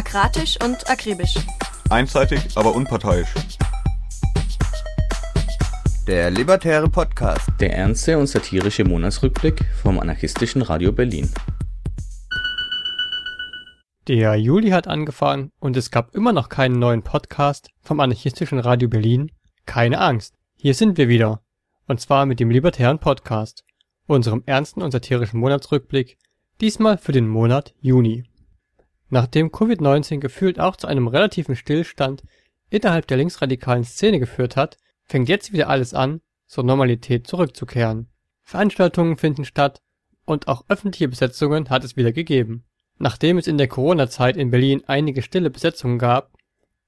Akratisch und akribisch. Einseitig, aber unparteiisch. Der Libertäre Podcast. Der ernste und satirische Monatsrückblick vom anarchistischen Radio Berlin. Der Juli hat angefangen und es gab immer noch keinen neuen Podcast vom anarchistischen Radio Berlin. Keine Angst, hier sind wir wieder. Und zwar mit dem Libertären Podcast, unserem ernsten und satirischen Monatsrückblick, diesmal für den Monat Juni. Nachdem Covid-19 gefühlt auch zu einem relativen Stillstand innerhalb der linksradikalen Szene geführt hat, fängt jetzt wieder alles an, zur Normalität zurückzukehren. Veranstaltungen finden statt und auch öffentliche Besetzungen hat es wieder gegeben. Nachdem es in der Corona-Zeit in Berlin einige stille Besetzungen gab,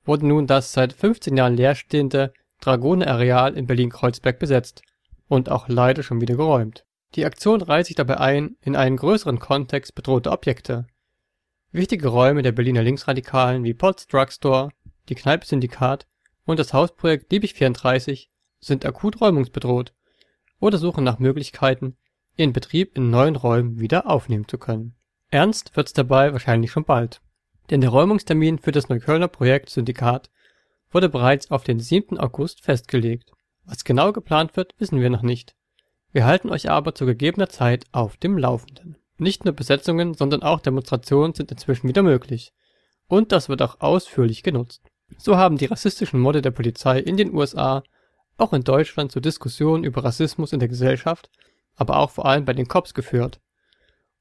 wurde nun das seit 15 Jahren leerstehende Dragoner-Areal in Berlin-Kreuzberg besetzt und auch leider schon wieder geräumt. Die Aktion reiht sich dabei ein in einen größeren Kontext bedrohte Objekte. Wichtige Räume der Berliner Linksradikalen wie Potts Drugstore, die Kneipe Syndikat und das Hausprojekt Liebig 34 sind akut räumungsbedroht oder suchen nach Möglichkeiten, ihren Betrieb in neuen Räumen wieder aufnehmen zu können. Ernst wird's dabei wahrscheinlich schon bald. Denn der Räumungstermin für das Neuköllner Projekt Syndikat wurde bereits auf den 7. August festgelegt. Was genau geplant wird, wissen wir noch nicht. Wir halten euch aber zu gegebener Zeit auf dem Laufenden. Nicht nur Besetzungen, sondern auch Demonstrationen sind inzwischen wieder möglich. Und das wird auch ausführlich genutzt. So haben die rassistischen Morde der Polizei in den USA auch in Deutschland zu Diskussionen über Rassismus in der Gesellschaft, aber auch vor allem bei den Cops geführt.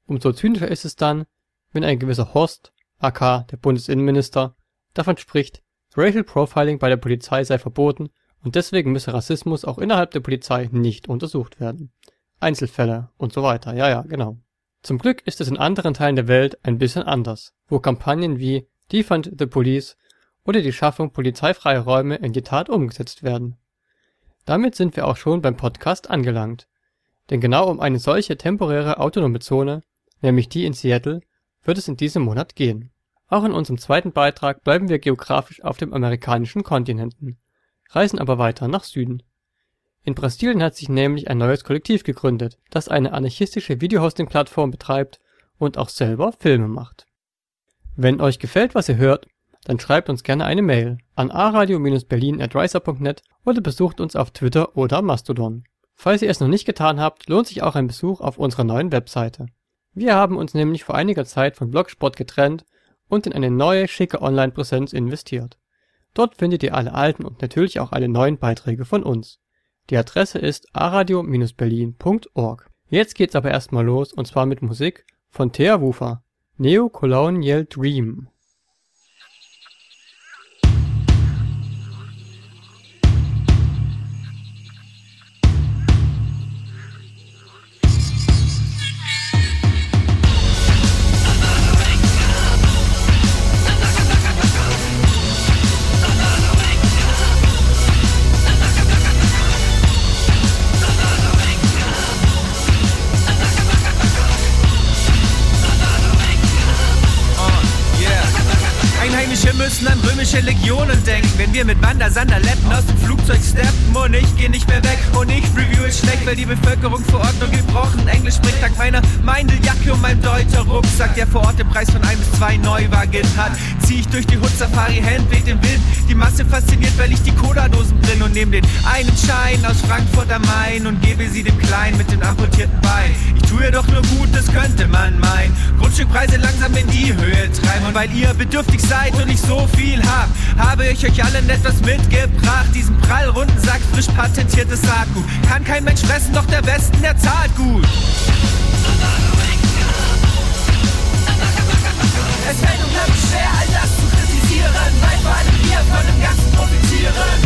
Umso zynischer ist es dann, wenn ein gewisser Horst, aka der Bundesinnenminister, davon spricht, Racial Profiling bei der Polizei sei verboten und deswegen müsse Rassismus auch innerhalb der Polizei nicht untersucht werden. Einzelfälle und so weiter, ja, ja, genau. Zum Glück ist es in anderen Teilen der Welt ein bisschen anders, wo Kampagnen wie Defund the Police oder die Schaffung polizeifreier Räume in die Tat umgesetzt werden. Damit sind wir auch schon beim Podcast angelangt. Denn genau um eine solche temporäre autonome Zone, nämlich die in Seattle, wird es in diesem Monat gehen. Auch in unserem zweiten Beitrag bleiben wir geografisch auf dem amerikanischen Kontinenten, reisen aber weiter nach Süden. In Brasilien hat sich nämlich ein neues Kollektiv gegründet, das eine anarchistische Videohosting-Plattform betreibt und auch selber Filme macht. Wenn euch gefällt, was ihr hört, dann schreibt uns gerne eine Mail an aradio-berlin.riser.net oder besucht uns auf Twitter oder Mastodon. Falls ihr es noch nicht getan habt, lohnt sich auch ein Besuch auf unserer neuen Webseite. Wir haben uns nämlich vor einiger Zeit von Blogspot getrennt und in eine neue, schicke Online-Präsenz investiert. Dort findet ihr alle alten und natürlich auch alle neuen Beiträge von uns. Die Adresse ist aradio-berlin.org. Jetzt geht's aber erstmal los und zwar mit Musik von Thea Wufer. Neo Colonial Dream. Römische Legionen denken. Wenn wir mit Wandersanderletten aus dem Flugzeug steppen und ich geh nicht mehr weg und ich review es schlecht, weil die Bevölkerung vor Ort nur gebrochen Englisch spricht, dank meiner Meindeljacke und meinem deuter Rucksack, der vor Ort den Preis von ein bis zwei Neuwagen hat. Zieh ich durch die Hut Safari, Hand weht den Wind. Die Masse fasziniert, weil ich die Cola-Dosen bring und nehme den einen Schein aus Frankfurt am Main und gebe sie dem Kleinen mit dem amputierten Bein. Ich tue doch nur gut, das könnte man meinen. Grundstückpreise langsam in die Höhe treiben und weil ihr bedürftig seid und ich so viel hab, habe ich euch allen etwas mitgebracht. Diesen prallrunden Sack frisch patentiertes Saatgut. Kann kein Mensch fressen, doch der Westen, der zahlt gut. Es fällt unglaublich schwer, all das zu kritisieren, weil vor allem wir von dem Ganzen profitieren.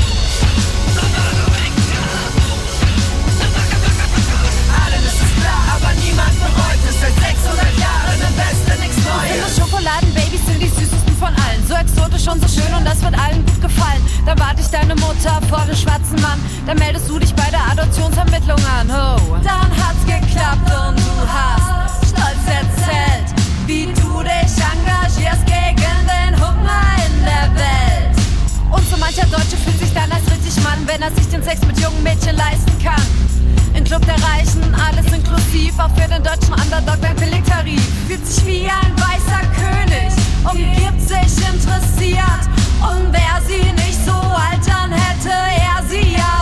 Allen ist es klar, aber niemand bereut es. Seit 600 Jahren im Westen nichts Neues. Schokoladenbabys sind die süßesten von allen. So exotisch und so schön und das wird allen gut gefallen. Dann warte ich deine Mutter vor dem schwarzen Mann. Dann meldest du dich bei der Adoptionsvermittlung an. Oh. Dann hat's geklappt und du hast stolz erzählt, wie du dich engagierst gegen den Hunger in der Welt. Und so mancher Deutsche fühlt sich dann als richtig Mann, wenn er sich den Sex mit jungen Mädchen leisten kann. Im Club der Reichen, alles inklusiv, auch für den deutschen Underdog ein Billigtarif. Fühlt sich wie ein weißer König, umgibt sich interessiert. Und wer sie nicht so alt, dann hätte er sie adoptiert.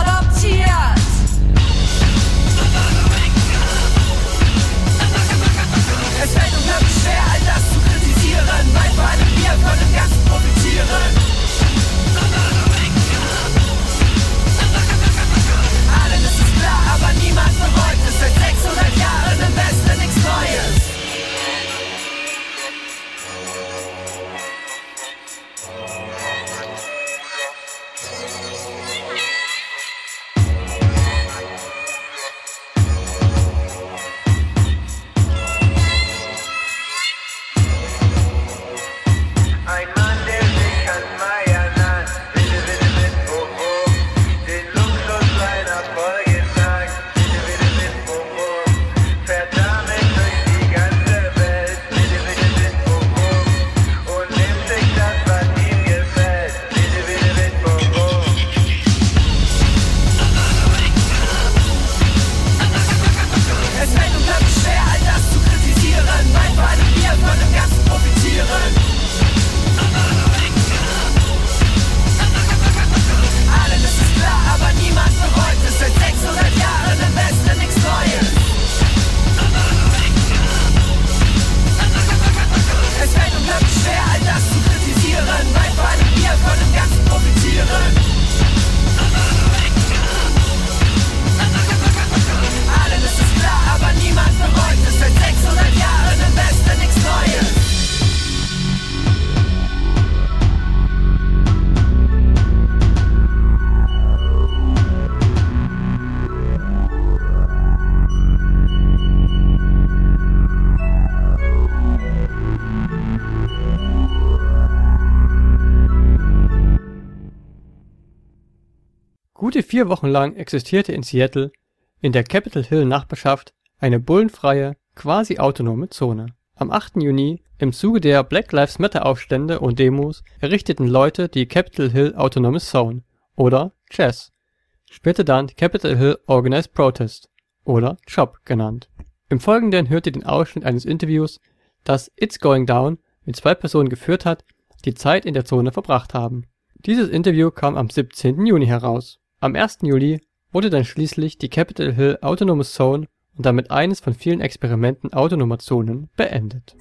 Vier Wochen lang existierte in Seattle, in der Capitol Hill Nachbarschaft, eine bullenfreie, quasi autonome Zone. Am 8. Juni, im Zuge der Black Lives Matter Aufstände und Demos, errichteten Leute die Capitol Hill Autonomous Zone oder CHAZ, später dann Capitol Hill Organized Protest oder CHOP genannt. Im Folgenden hört ihr den Ausschnitt eines Interviews, das It's Going Down mit zwei Personen geführt hat, die Zeit in der Zone verbracht haben. Dieses Interview kam am 17. Juni heraus. Am 1. Juli wurde dann schließlich die Capitol Hill Autonomous Zone und damit eines von vielen Experimenten autonomer Zonen beendet.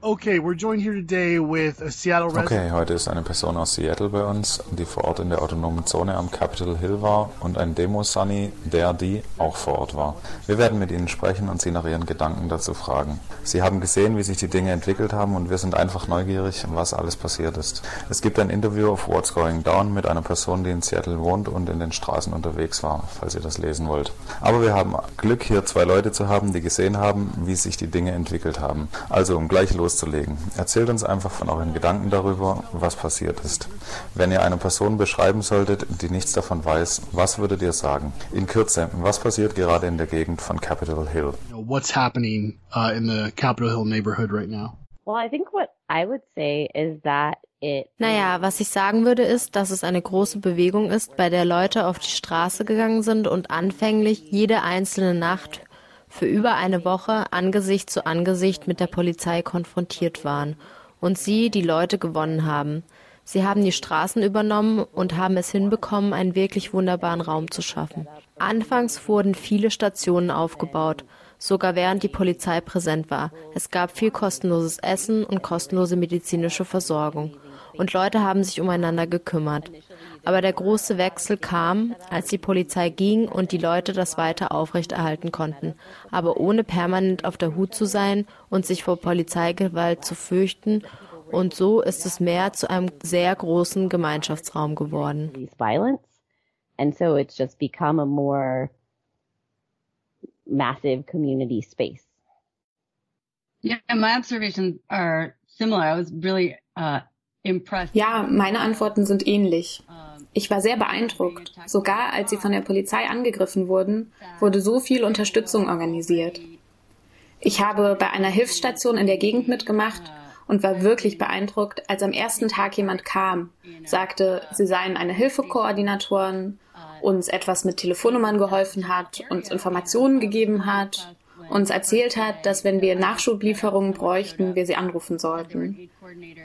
Okay, we're joined here today with a Seattle. Okay, heute ist eine Person aus Seattle bei uns, die vor Ort in der autonomen Zone am Capitol Hill war und ein Demo-Sunny, der die auch vor Ort war. Wir werden mit Ihnen sprechen und Sie nach Ihren Gedanken dazu fragen. Sie haben gesehen, wie sich die Dinge entwickelt haben und wir sind einfach neugierig, was alles passiert ist. Es gibt ein Interview auf What's Going Down mit einer Person, die in Seattle wohnt und in den Straßen unterwegs war, falls ihr das lesen wollt. Aber wir haben Glück, hier zwei Leute zu haben, die gesehen haben, wie sich die Dinge entwickelt haben. Also, um gleich loszulegen, erzählt uns einfach von euren Gedanken darüber, was passiert ist. Wenn ihr eine Person beschreiben solltet, die nichts davon weiß, was würdet ihr sagen? In Kürze, was passiert gerade in der Gegend von Capitol Hill? What's happening uh, in the Capitol Hill neighborhood right now? Well, I think what I would say is that it. Naja, was ich sagen würde, ist, dass es eine große Bewegung ist, bei der Leute auf die Straße gegangen sind und anfänglich jede einzelne Nacht für über eine Woche Angesicht zu Angesicht mit der Polizei konfrontiert waren und sie die Leute gewonnen haben. Sie haben die Straßen übernommen und haben es hinbekommen, einen wirklich wunderbaren Raum zu schaffen. Anfangs wurden viele Stationen aufgebaut, sogar während die Polizei präsent war. Es gab viel kostenloses Essen und kostenlose medizinische Versorgung. Und Leute haben sich umeinander gekümmert. Aber der große Wechsel kam, als die Polizei ging und die Leute das weiter aufrechterhalten konnten, aber ohne permanent auf der Hut zu sein und sich vor Polizeigewalt zu fürchten. Und so ist es mehr zu einem sehr großen Gemeinschaftsraum geworden. Police violence. And so it's just become a more massive community space. Yeah, my observations are similar. I was really uh, impressed. Ja, meine Antworten sind ähnlich. Ich war sehr beeindruckt. Sogar als sie von der Polizei angegriffen wurden, wurde so viel Unterstützung organisiert. Ich habe bei einer Hilfsstation in der Gegend mitgemacht und war wirklich beeindruckt, als am ersten Tag jemand kam, sagte, sie seien eine Hilfekoordinatoren, uns etwas mit Telefonnummern geholfen hat, uns Informationen gegeben hat uns erzählt hat, dass wenn wir Nachschublieferungen bräuchten, wir sie anrufen sollten.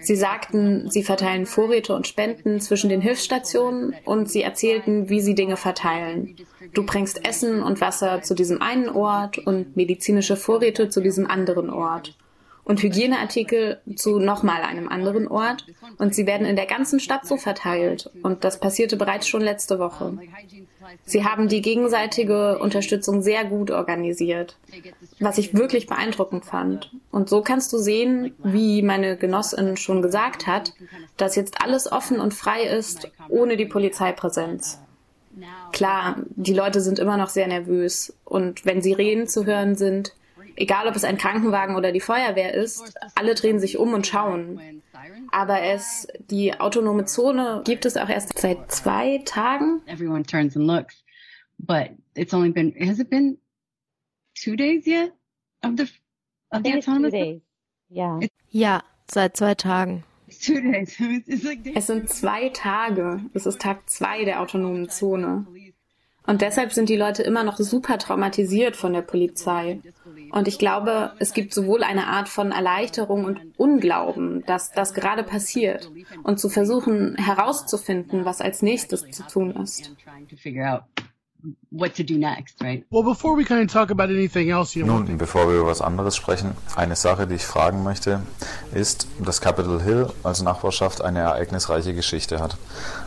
Sie sagten, sie verteilen Vorräte und Spenden zwischen den Hilfsstationen und sie erzählten, wie sie Dinge verteilen. Du bringst Essen und Wasser zu diesem einen Ort und medizinische Vorräte zu diesem anderen Ort und Hygieneartikel zu nochmal einem anderen Ort und sie werden in der ganzen Stadt so verteilt und das passierte bereits schon letzte Woche. Sie haben die gegenseitige Unterstützung sehr gut organisiert, was ich wirklich beeindruckend fand. Und so kannst du sehen, wie meine Genossin schon gesagt hat, dass jetzt alles offen und frei ist, ohne die Polizeipräsenz. Klar, die Leute sind immer noch sehr nervös und wenn sie reden zu hören sind, egal ob es ein Krankenwagen oder die Feuerwehr ist, alle drehen sich um und schauen. Aber es, die autonome Zone gibt es auch erst seit zwei Tagen. Everyone turns and looks, but it's only been, has it been two days yet of the, of the autonomous? Yeah. Ja, seit zwei Tagen. Two days. It's like Es sind zwei Tage. Es ist Tag zwei der autonomen Zone. Und deshalb sind die Leute immer noch super traumatisiert von der Polizei. Und ich glaube, es gibt sowohl eine Art von Erleichterung und Unglauben, dass das gerade passiert und zu versuchen herauszufinden, was als nächstes zu tun ist. What to do next, right? Well, before we kind of talk about anything else, you know, Nun, bevor wir über was anderes sprechen, eine Sache, die ich fragen möchte, ist, dass Capitol Hill als Nachbarschaft eine ereignisreiche Geschichte hat.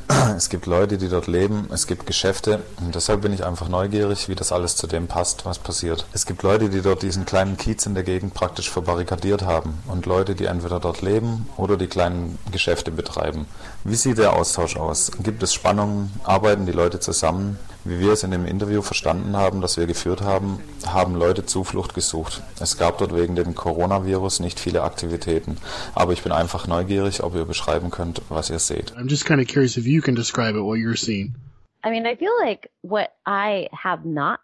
Es gibt Leute, die dort leben, es gibt Geschäfte und deshalb bin ich einfach neugierig, wie das alles zu dem passt, was passiert. Es gibt Leute, die dort diesen kleinen Kiez in der Gegend praktisch verbarrikadiert haben und Leute, die entweder dort leben oder die kleinen Geschäfte betreiben. Wie sieht der Austausch aus? Gibt es Spannungen? Arbeiten die Leute zusammen? Wie wir es in dem Interview verstanden haben, das wir geführt haben, haben Leute Zuflucht gesucht. Es gab dort wegen dem Coronavirus nicht viele Aktivitäten, aber ich bin einfach neugierig, ob ihr beschreiben könnt, was ihr seht. I'm just kind of curious if you can describe it, what you're seeing. I mean, I feel like what I have not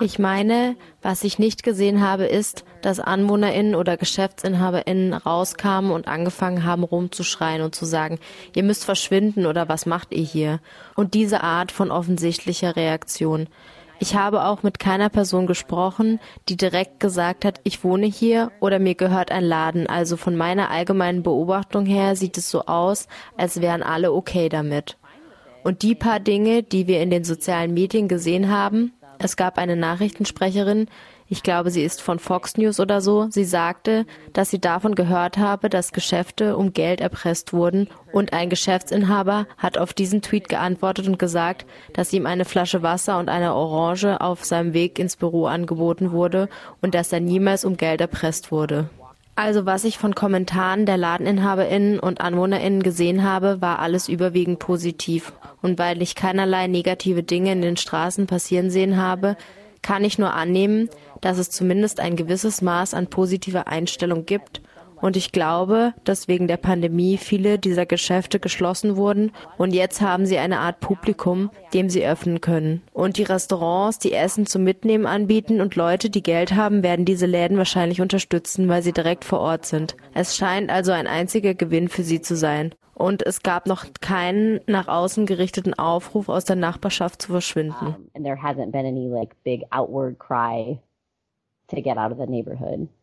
Ich meine, was ich nicht gesehen habe, ist, dass AnwohnerInnen oder GeschäftsinhaberInnen rauskamen und angefangen haben rumzuschreien und zu sagen, ihr müsst verschwinden oder was macht ihr hier? Und diese Art von offensichtlicher Reaktion. Ich habe auch mit keiner Person gesprochen, die direkt gesagt hat, ich wohne hier oder mir gehört ein Laden. Also von meiner allgemeinen Beobachtung her sieht es so aus, als wären alle okay damit. Und die paar Dinge, die wir in den sozialen Medien gesehen haben, es gab eine Nachrichtensprecherin, ich glaube, sie ist von Fox News oder so, sie sagte, dass sie davon gehört habe, dass Geschäfte um Geld erpresst wurden. Und ein Geschäftsinhaber hat auf diesen Tweet geantwortet und gesagt, dass ihm eine Flasche Wasser und eine Orange auf seinem Weg ins Büro angeboten wurde und dass er niemals um Geld erpresst wurde. Also was ich von Kommentaren der Ladeninhaberinnen und Anwohnerinnen gesehen habe, war alles überwiegend positiv. Und weil ich keinerlei negative Dinge in den Straßen passieren sehen habe, kann ich nur annehmen, dass es zumindest ein gewisses Maß an positiver Einstellung gibt. Und ich glaube, dass wegen der Pandemie viele dieser Geschäfte geschlossen wurden und jetzt haben sie eine Art Publikum, dem sie öffnen können. Und die Restaurants, die Essen zum Mitnehmen anbieten und Leute, die Geld haben, werden diese Läden wahrscheinlich unterstützen, weil sie direkt vor Ort sind. Es scheint also ein einziger Gewinn für sie zu sein. Und es gab noch keinen nach außen gerichteten Aufruf aus der Nachbarschaft zu verschwinden. Um,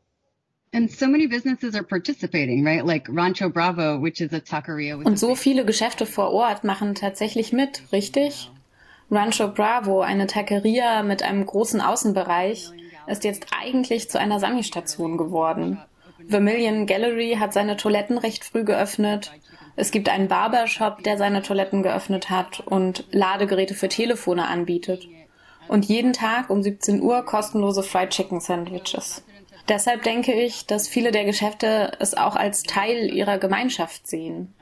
and so many businesses are participating, right? Like Rancho Bravo, which is a taqueria. with Und so viele Geschäfte vor Ort machen tatsächlich mit, richtig? Rancho Bravo, eine Taqueria mit einem großen Außenbereich, ist jetzt eigentlich zu einer Sami-Station geworden. Vermilion Gallery hat seine Toiletten recht früh geöffnet. Es gibt einen Barbershop, der seine Toiletten geöffnet hat und Ladegeräte für Telefone anbietet. Und jeden Tag um 17 Uhr kostenlose Fried Chicken Sandwiches. Deshalb denke ich, dass viele der Geschäfte es auch als Teil ihrer Gemeinschaft sehen.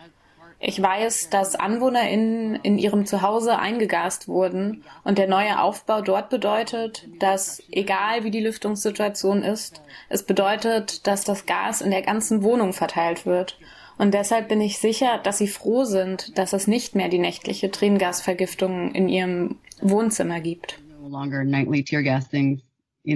Ich weiß, dass AnwohnerInnen in ihrem Zuhause eingegast wurden und der neue Aufbau dort bedeutet, dass, egal wie die Lüftungssituation ist, es bedeutet, dass das Gas in der ganzen Wohnung verteilt wird. Und deshalb bin ich sicher, dass sie froh sind, dass es nicht mehr die nächtliche Tränengasvergiftung in ihrem Wohnzimmer gibt. no longer nightly tear gas in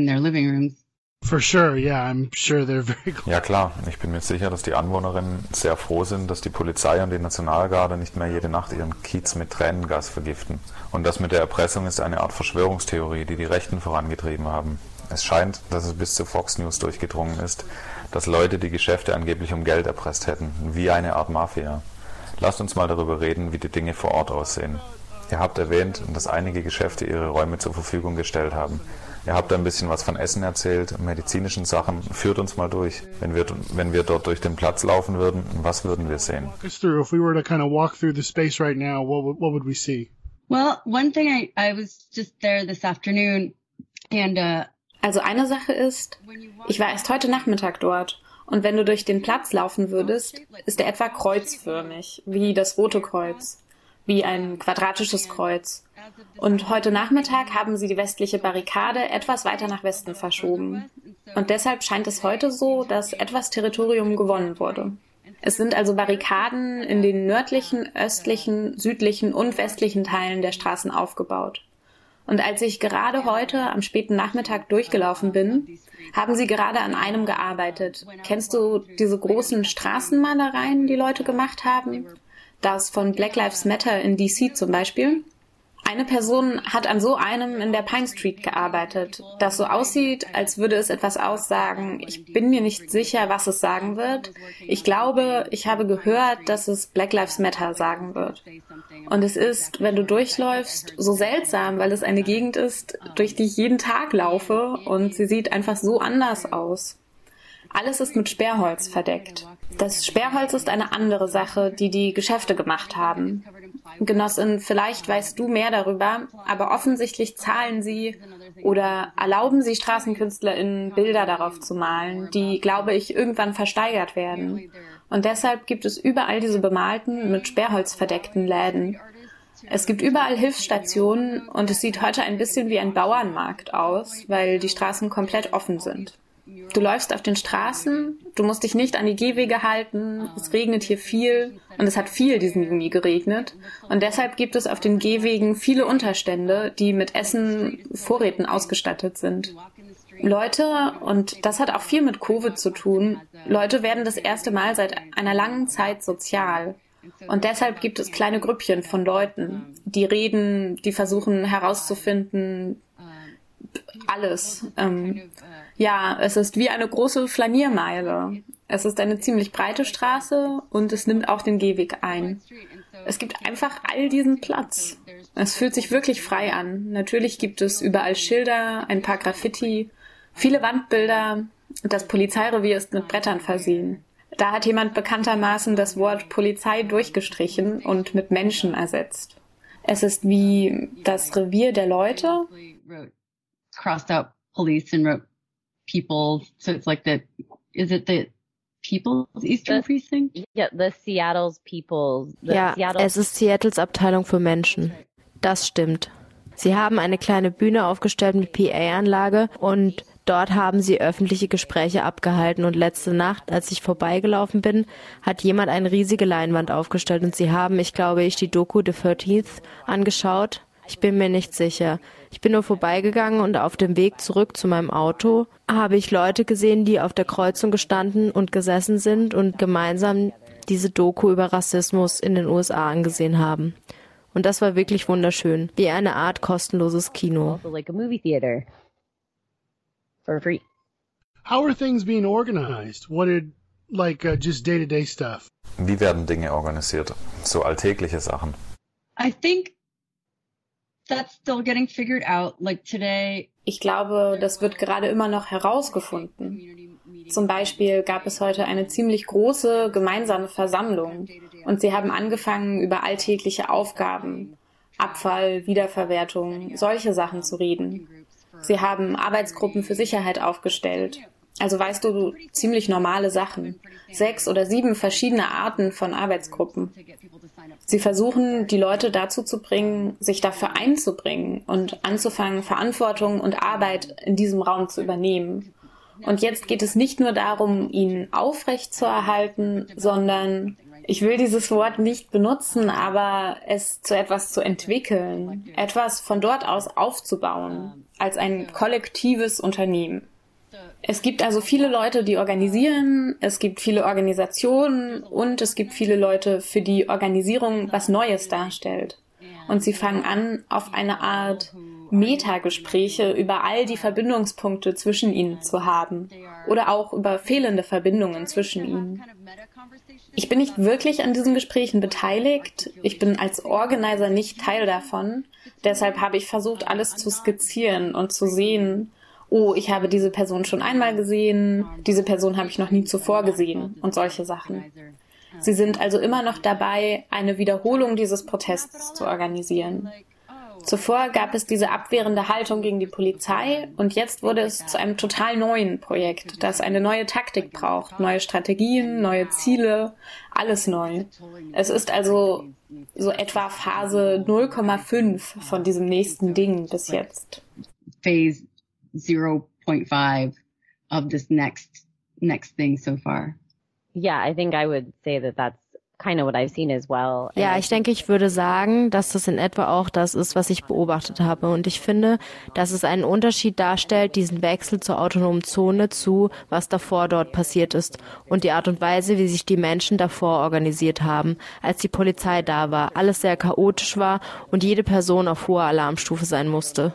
their living rooms. For sure, yeah, I'm sure they're very Ja klar, ich bin mir sicher, dass die Anwohnerinnen sehr froh sind, dass die Polizei und die Nationalgarde nicht mehr jede Nacht ihren Kiez mit Tränengas vergiften. Und das mit der Erpressung ist eine Art Verschwörungstheorie, die die Rechten vorangetrieben haben. Es scheint, dass es bis zu Fox News durchgedrungen ist, dass Leute die Geschäfte angeblich um Geld erpresst hätten, wie eine Art Mafia. Lasst uns mal darüber reden, wie die Dinge vor Ort aussehen. Ihr habt erwähnt, dass einige Geschäfte ihre Räume zur Verfügung gestellt haben. Ihr habt ein bisschen was von Essen erzählt, medizinischen Sachen. Führt uns mal durch. Wenn wir, wenn wir dort durch den Platz laufen würden, was würden wir sehen? Walk us through. If we were to kind of walk through the space right now, what would, what would we see? Well, one thing I, I was just there this afternoon and uh, Also eine Sache ist, ich war erst heute Nachmittag dort und wenn du durch den Platz laufen würdest, ist er etwa kreuzförmig, wie das Rote Kreuz, wie ein quadratisches Kreuz. Und heute Nachmittag haben sie die westliche Barrikade etwas weiter nach Westen verschoben. Und deshalb scheint es heute so, dass etwas Territorium gewonnen wurde. Es sind also Barrikaden in den nördlichen, östlichen, südlichen und westlichen Teilen der Straßen aufgebaut. Und als ich gerade heute am späten Nachmittag durchgelaufen bin, haben sie gerade an einem gearbeitet. Kennst du diese großen Straßenmalereien, die Leute gemacht haben? Das von Black Lives Matter in DC zum Beispiel? Eine Person hat an so einem in der Pine Street gearbeitet, das so aussieht, als würde es etwas aussagen. Ich bin mir nicht sicher, was es sagen wird. Ich glaube, ich habe gehört, dass es Black Lives Matter sagen wird. Und es ist, wenn du durchläufst, so seltsam, weil es eine Gegend ist, durch die ich jeden Tag laufe und sie sieht einfach so anders aus. Alles ist mit Sperrholz verdeckt. Das Sperrholz ist eine andere Sache, die die Geschäfte gemacht haben. Genossin, vielleicht weißt du mehr darüber, aber offensichtlich zahlen sie oder erlauben sie StraßenkünstlerInnen Bilder darauf zu malen, die, glaube ich, irgendwann versteigert werden. Und deshalb gibt es überall diese bemalten, mit Sperrholz verdeckten Läden. Es gibt überall Hilfsstationen und es sieht heute ein bisschen wie ein Bauernmarkt aus, weil die Straßen komplett offen sind. Du läufst auf den Straßen, du musst dich nicht an die Gehwege halten, es regnet hier viel und es hat viel diesen Juni geregnet und deshalb gibt es auf den Gehwegen viele Unterstände, die mit Essen, Vorräten ausgestattet sind. Leute, und das hat auch viel mit Covid zu tun, Leute werden das erste Mal seit einer langen Zeit sozial. Und deshalb gibt es kleine Grüppchen von Leuten, die reden, die versuchen herauszufinden, alles. Ähm, ja, es ist wie eine große Flaniermeile. Es ist eine ziemlich breite Straße und es nimmt auch den Gehweg ein. Es gibt einfach all diesen Platz. Es fühlt sich wirklich frei an. Natürlich gibt es überall Schilder, ein paar Graffiti, viele Wandbilder das Polizeirevier ist mit Brettern versehen. Da hat jemand bekanntermaßen das Wort Polizei durchgestrichen und mit Menschen ersetzt. Es ist wie das Revier der Leute. crossed out police and wrote people. So it's like the, is it the People's Eastern Precinct? Yeah, the Seattle's People's. The Ja, Seattle es ist Seattles Abteilung für Menschen. Das stimmt. Sie haben eine kleine Bühne aufgestellt mit PA-Anlage und dort haben sie öffentliche Gespräche abgehalten und letzte Nacht, als ich vorbeigelaufen bin, hat jemand eine riesige Leinwand aufgestellt und sie haben, ich glaube, ich die Doku The 13th angeschaut. Ich bin mir nicht sicher. Ich bin nur vorbeigegangen und auf dem Weg zurück zu meinem Auto habe ich Leute gesehen, die auf der Kreuzung gestanden und gesessen sind und gemeinsam diese Doku über Rassismus in den USA angesehen haben. Und das war wirklich wunderschön, wie eine Art kostenloses Kino. also like a movie theater for free. How are things being organized? What did, like, uh, just day to day stuff? Wie werden Dinge organisiert? So alltägliche Sachen. I think that's still getting figured out. Like today, Ich glaube, das wird gerade immer noch herausgefunden. Zum Beispiel gab es heute eine ziemlich große gemeinsame Versammlung und sie haben angefangen, über alltägliche Aufgaben, Abfall, Wiederverwertung, solche Sachen zu reden. Sie haben Arbeitsgruppen für Sicherheit aufgestellt. Also weißt du, ziemlich normale Sachen. Sechs oder sieben verschiedene Arten von Arbeitsgruppen. Sie versuchen, die Leute dazu zu bringen, sich dafür einzubringen und anzufangen, Verantwortung und Arbeit in diesem Raum zu übernehmen. Und jetzt geht es nicht nur darum, ihn aufrecht zu erhalten, sondern ich will dieses Wort nicht benutzen, aber es zu etwas zu entwickeln, etwas von dort aus aufzubauen, als ein kollektives Unternehmen. Es gibt also viele Leute, die organisieren, es gibt viele Organisationen und es gibt viele Leute, für die Organisierung was Neues darstellt. Und sie fangen an, auf eine Art Metagespräche über all die Verbindungspunkte zwischen ihnen zu haben oder auch über fehlende Verbindungen zwischen ihnen. Ich bin nicht wirklich an diesen Gesprächen beteiligt. Ich bin als Organizer nicht Teil davon. Deshalb habe ich versucht, alles zu skizzieren und zu sehen, oh, ich habe diese Person schon einmal gesehen, diese Person habe ich noch nie zuvor gesehen und solche Sachen. Sie sind also immer noch dabei, eine Wiederholung dieses Protests zu organisieren. Zuvor gab es diese abwehrende Haltung gegen die Polizei und jetzt wurde es zu einem total neuen Projekt, das eine neue Taktik braucht, neue Strategien, neue Ziele, alles neu. Es ist also so etwa Phase 0,5 von diesem nächsten Ding bis jetzt. Phase 0.5 of this next next thing so far. Yeah, I think I would say that that's kind of what I've seen as well. Ja, ich denke, ich würde sagen, dass das in etwa auch das ist, was ich beobachtet habe. Und ich finde, dass es einen Unterschied darstellt, diesen Wechsel zur autonomen Zone zu, was davor dort passiert ist. Und die Art und Weise, wie sich die Menschen davor organisiert haben, als die Polizei da war, alles sehr chaotisch war und jede Person auf hoher Alarmstufe sein musste.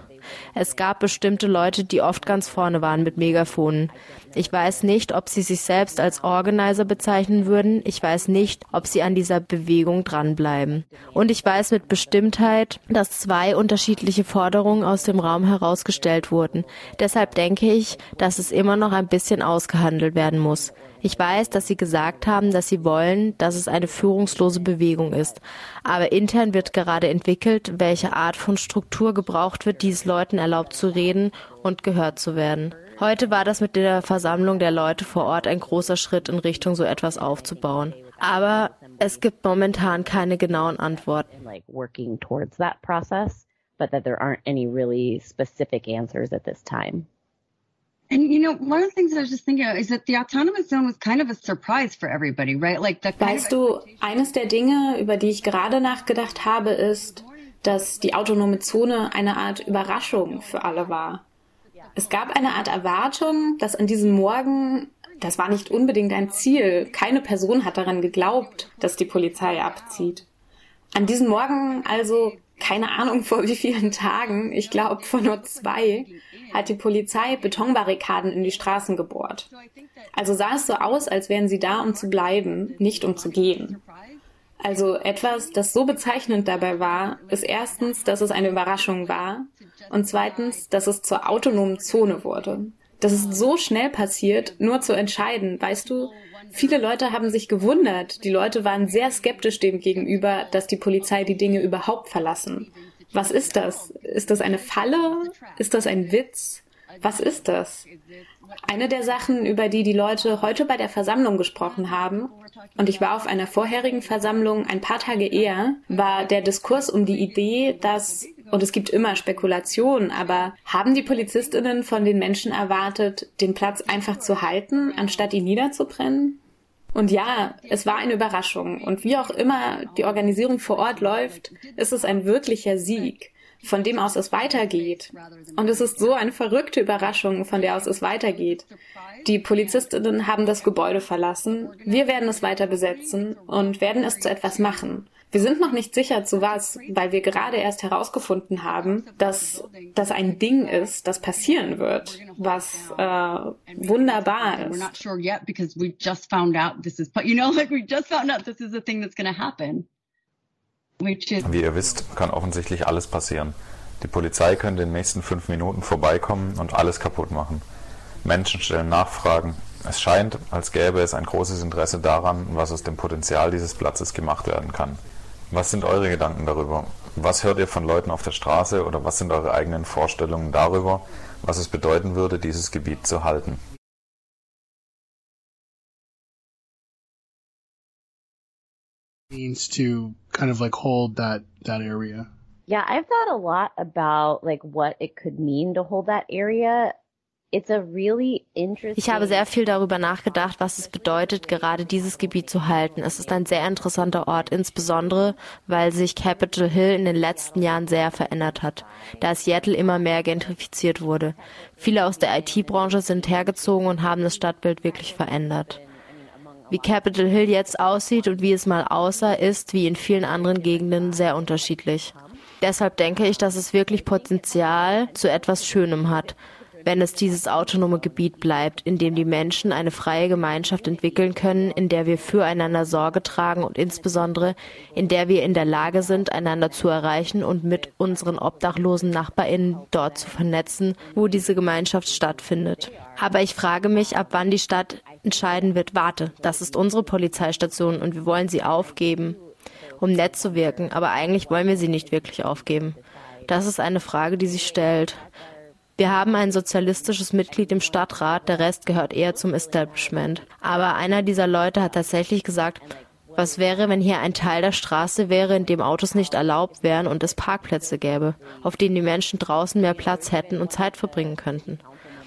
Es gab bestimmte Leute, die oft ganz vorne waren mit Megafonen. Ich weiß nicht, ob sie sich selbst als Organizer bezeichnen würden. Ich weiß nicht, ob sie an dieser Bewegung dranbleiben. Und ich weiß mit Bestimmtheit, dass zwei unterschiedliche Forderungen aus dem Raum herausgestellt wurden. Deshalb denke ich, dass es immer noch ein bisschen ausgehandelt werden muss. Ich weiß, dass Sie gesagt haben, dass Sie wollen, dass es eine führungslose Bewegung ist. Aber intern wird gerade entwickelt, welche Art von Struktur gebraucht wird, die es Leuten erlaubt zu reden und gehört zu werden. Heute war das mit der Versammlung der Leute vor Ort ein großer Schritt in Richtung so etwas aufzubauen. Aber es gibt momentan keine genauen Antworten. Like working towards that process, but that there aren't any really specific answers at this time. And you know, one of the things that I was just thinking of is that the autonomous zone was kind of a surprise for everybody, right? Like the Weißt du, eines der Dinge, über die ich gerade nachgedacht habe, ist, dass die autonome Zone eine Art Überraschung für alle war. Es gab eine Art Erwartung, dass an diesem Morgen, das war nicht unbedingt ein Ziel, keine Person hat daran geglaubt, dass die Polizei abzieht. An diesem Morgen also, keine Ahnung vor wie vielen Tagen, ich glaube vor nur zwei, hat die Polizei Betonbarrikaden in die Straßen gebohrt. Also sah es so aus, als wären sie da, um zu bleiben, nicht um zu gehen. Also etwas, das so bezeichnend dabei war, ist erstens, dass es eine Überraschung war und zweitens, dass es zur autonomen Zone wurde. Das ist so schnell passiert, nur zu entscheiden, weißt du, viele Leute haben sich gewundert, die Leute waren sehr skeptisch dem gegenüber, dass die Polizei die Dinge überhaupt verlassen. Was ist das? Ist das eine Falle? Ist das ein Witz? Was ist das? Eine der Sachen, über die die Leute heute bei der Versammlung gesprochen haben, und ich war auf einer vorherigen Versammlung ein paar Tage eher, war der Diskurs um die Idee, dass, und es gibt immer Spekulationen, aber haben die Polizistinnen von den Menschen erwartet, den Platz einfach zu halten, anstatt ihn niederzubrennen? Und ja, es war eine Überraschung. Und wie auch immer die Organisierung vor Ort läuft, ist es ein wirklicher Sieg, von dem aus es weitergeht. Und es ist so eine verrückte Überraschung, von der aus es weitergeht. Die Polizistinnen haben das Gebäude verlassen. Wir werden es weiter besetzen und werden es zu etwas machen. Wir sind noch nicht sicher zu was, weil wir gerade erst herausgefunden haben, dass das ein Ding ist, das passieren wird, was äh, wunderbar ist. Wie ihr wisst, kann offensichtlich alles passieren. Die Polizei könnte in den nächsten fünf Minuten vorbeikommen und alles kaputt machen. Menschen stellen Nachfragen. Es scheint, als gäbe es ein großes Interesse daran, was aus dem Potenzial dieses Platzes gemacht werden kann. Was sind eure Gedanken darüber? Was hört ihr von Leuten auf der Straße oder was sind eure eigenen Vorstellungen darüber, was es bedeuten würde, dieses Gebiet zu halten? means to kind of like hold that that area. Yeah, I've thought a lot about like what it could mean to hold that area. It's a really interesting Ich habe sehr viel darüber nachgedacht, was es bedeutet, gerade dieses Gebiet zu halten. Es ist ein sehr interessanter Ort, insbesondere weil sich Capitol Hill in den letzten Jahren sehr verändert hat, da Seattle immer mehr gentrifiziert wurde. Viele aus der IT-Branche sind hergezogen und haben das Stadtbild wirklich verändert. Wie Capitol Hill jetzt aussieht und wie es mal aussah, ist, wie in vielen anderen Gegenden, sehr unterschiedlich. Deshalb denke ich, dass es wirklich Potenzial zu etwas Schönem hat, wenn es dieses autonome Gebiet bleibt, in dem die Menschen eine freie Gemeinschaft entwickeln können, in der wir füreinander Sorge tragen und insbesondere in der wir in der Lage sind, einander zu erreichen und mit unseren obdachlosen Nachbarinnen dort zu vernetzen, wo diese Gemeinschaft stattfindet. Aber ich frage mich, ab wann die Stadt entscheiden wird, warte, das ist unsere Polizeistation und wir wollen sie aufgeben, um nett zu wirken, aber eigentlich wollen wir sie nicht wirklich aufgeben. Das ist eine Frage, die sich stellt. Wir haben ein sozialistisches Mitglied im Stadtrat, der Rest gehört eher zum Establishment. Aber einer dieser Leute hat tatsächlich gesagt, was wäre, wenn hier ein Teil der Straße wäre, in dem Autos nicht erlaubt wären und es Parkplätze gäbe, auf denen die Menschen draußen mehr Platz hätten und Zeit verbringen könnten?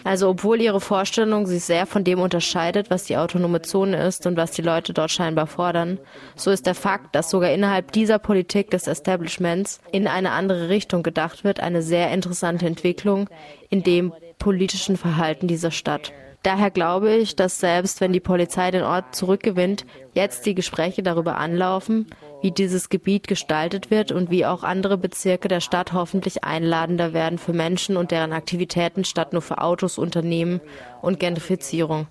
Also obwohl ihre Vorstellung sich sehr von dem unterscheidet, was die autonome Zone ist und was die Leute dort scheinbar fordern, so ist der Fakt, dass sogar innerhalb dieser Politik des Establishments in eine andere Richtung gedacht wird, eine sehr interessante Entwicklung in dem politischen Verhalten dieser Stadt. Daher glaube ich, dass selbst wenn die Polizei den Ort zurückgewinnt, jetzt die Gespräche darüber anlaufen, wie dieses Gebiet gestaltet wird und wie auch andere Bezirke der Stadt hoffentlich einladender werden für Menschen und deren Aktivitäten statt nur für Autos, Unternehmen und Gentrifizierung.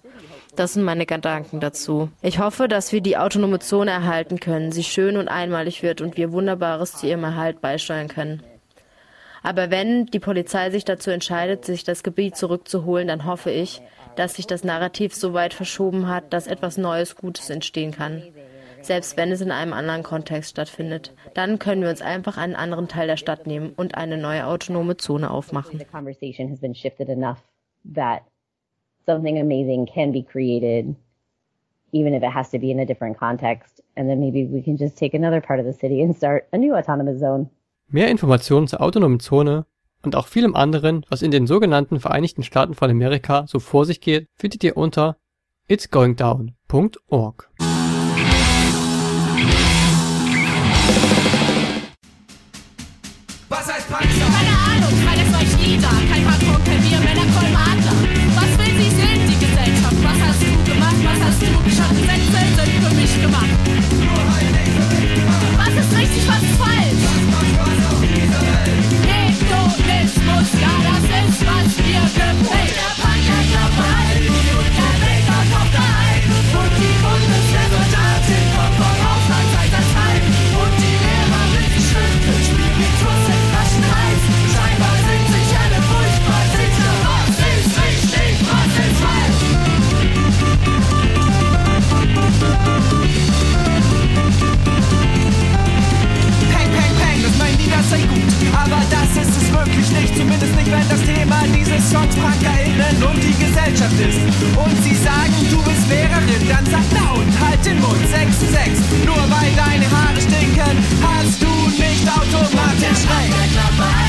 Das sind meine Gedanken dazu. Ich hoffe, dass wir die autonome Zone erhalten können, sie schön und einmalig wird und wir Wunderbares zu ihrem Erhalt beisteuern können. Aber wenn die Polizei sich dazu entscheidet, sich das Gebiet zurückzuholen, dann hoffe ich, dass sich das Narrativ so weit verschoben hat, dass etwas Neues Gutes entstehen kann. Selbst wenn es in einem anderen Kontext stattfindet. Dann können wir uns einfach einen anderen Teil der Stadt nehmen und eine neue autonome Zone aufmachen. The conversation has been shifted enough that something amazing can be created, even if it has to be in a different context. And then maybe we can just take another part of the city and start a new autonomous zone. Mehr Informationen zur autonomen Zone und auch vielem anderen, was in den sogenannten Vereinigten Staaten von Amerika so vor sich geht, findet ihr unter itsgoingdown.org. für mich das ist es wirklich nicht, zumindest nicht, wenn das Thema dieses Songs PrankerInnen und die Gesellschaft ist. Und sie sagen, du bist Lehrerin, dann sag laut, halt den Mund, 6 zu 6. Nur weil deine Haare stinken, hast du nicht automatisch recht.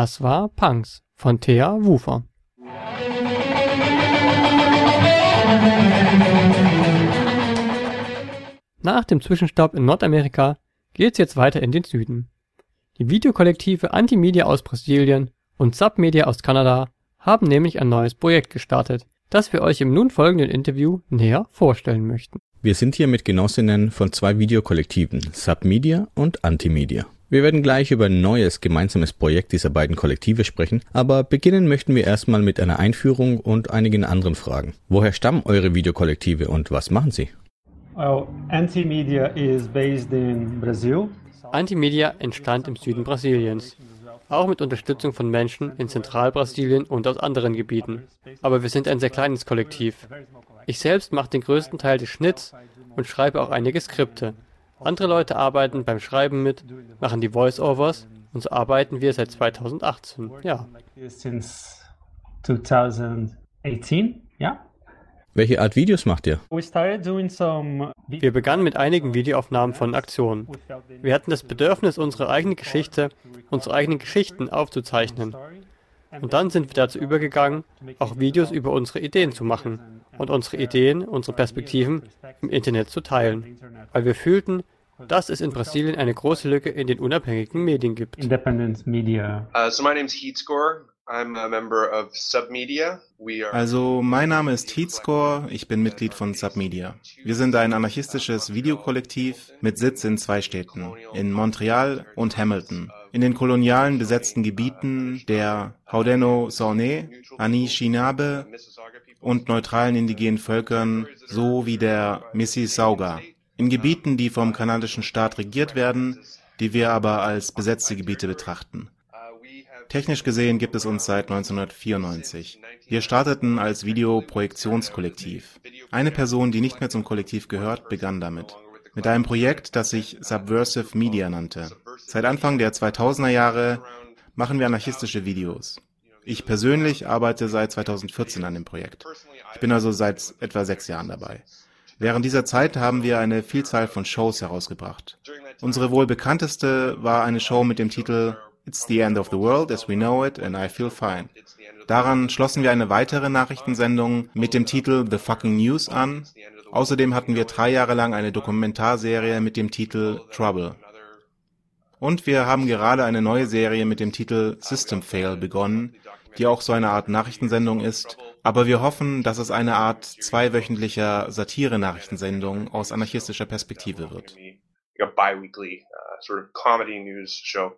Das war Punks von Thea Wufer. Nach dem Zwischenstopp in Nordamerika geht's jetzt weiter in den Süden. Die Videokollektive Antimedia aus Brasilien und Submedia aus Kanada haben nämlich ein neues Projekt gestartet, das wir euch im nun folgenden Interview näher vorstellen möchten. Wir sind hier mit Genossinnen von zwei Videokollektiven, Submedia und Antimedia. Wir werden gleich über ein neues gemeinsames Projekt dieser beiden Kollektive sprechen, aber beginnen möchten wir erstmal mit einer Einführung und einigen anderen Fragen. Woher stammen eure Videokollektive und was machen sie? Well, Antimedia is based in Brazil. Antimedia entstand im Süden Brasiliens, auch mit Unterstützung von Menschen in Zentralbrasilien und aus anderen Gebieten. Aber wir sind ein sehr kleines Kollektiv. Ich selbst mache den größten Teil des Schnitts und schreibe auch einige Skripte. Andere Leute arbeiten beim Schreiben mit, machen die Voice-Overs und so arbeiten wir seit 2018. Ja. Since 2018, yeah. Welche Art Videos macht ihr? Wir begannen mit einigen Videoaufnahmen von Aktionen. Wir hatten das Bedürfnis, unsere eigene Geschichte, unsere eigenen Geschichten aufzuzeichnen. Und dann sind wir dazu übergegangen, auch Videos über unsere Ideen zu machen und unsere Ideen, unsere Perspektiven im Internet zu teilen, weil wir fühlten, dass es in Brasilien eine große Lücke in den unabhängigen Medien gibt. Uh, so my name's Heatscore. I'm a member of Submedia. We are Also, mein Name ist Heatscore, ich bin Mitglied von Submedia. Wir sind ein anarchistisches Videokollektiv mit Sitz in zwei Städten, in Montreal und Hamilton. In den kolonialen besetzten Gebieten der Haudenosaunee, Anishinaabe und neutralen indigenen Völkern sowie der Mississauga. In Gebieten, die vom kanadischen Staat regiert werden, die wir aber als besetzte Gebiete betrachten. Technisch gesehen gibt es uns seit 1994. Wir starteten als Videoprojektionskollektiv. Eine Person, die nicht mehr zum Kollektiv gehört, begann damit. Mit einem Projekt, das sich Subversive Media nannte. Seit Anfang der 2000er Jahre machen wir anarchistische Videos. Ich persönlich arbeite seit 2014 an dem Projekt. Ich bin also seit etwa sechs Jahren dabei. Während dieser Zeit haben wir eine Vielzahl von Shows herausgebracht. Unsere wohl bekannteste war eine Show mit dem Titel It's the End of the World as we know it and I feel fine. Daran schlossen wir eine weitere Nachrichtensendung mit dem Titel The Fucking News an. Außerdem hatten wir drei Jahre lang eine Dokumentarserie mit dem Titel Trouble. Und wir haben gerade eine neue Serie mit dem Titel System Fail begonnen, die auch so eine Art Nachrichtensendung ist, aber wir hoffen, dass es eine Art zweiwöchentlicher Satire-Nachrichtensendung aus anarchistischer Perspektive wird. uh.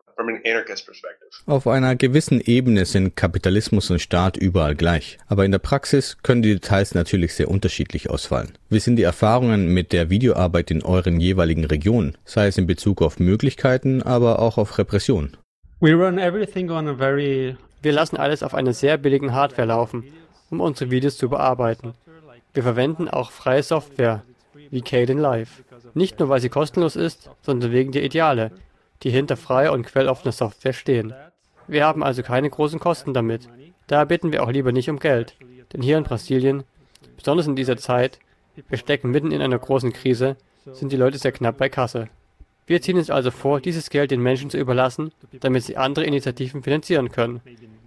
Auf einer gewissen Ebene sind Kapitalismus und Staat überall gleich, aber in der Praxis können die Details natürlich sehr unterschiedlich ausfallen. Wie sind die Erfahrungen mit der Videoarbeit in euren jeweiligen Regionen, sei es in Bezug auf Möglichkeiten, aber auch auf Repression? We run everything on a very Wir lassen alles auf einer sehr billigen Hardware laufen, um unsere Videos zu bearbeiten. Wir verwenden auch freie Software, wie Caden Live. Nicht nur, weil sie kostenlos ist, sondern wegen der Ideale, die hinter freier und quelloffener Software stehen. Wir haben also keine großen Kosten damit. Daher bitten wir auch lieber nicht um Geld. Denn hier in Brasilien, besonders in dieser Zeit, wir stecken mitten in einer großen Krise, sind die Leute sehr knapp bei Kasse. Wir ziehen uns also vor, dieses Geld den Menschen zu überlassen, damit sie andere Initiativen finanzieren können,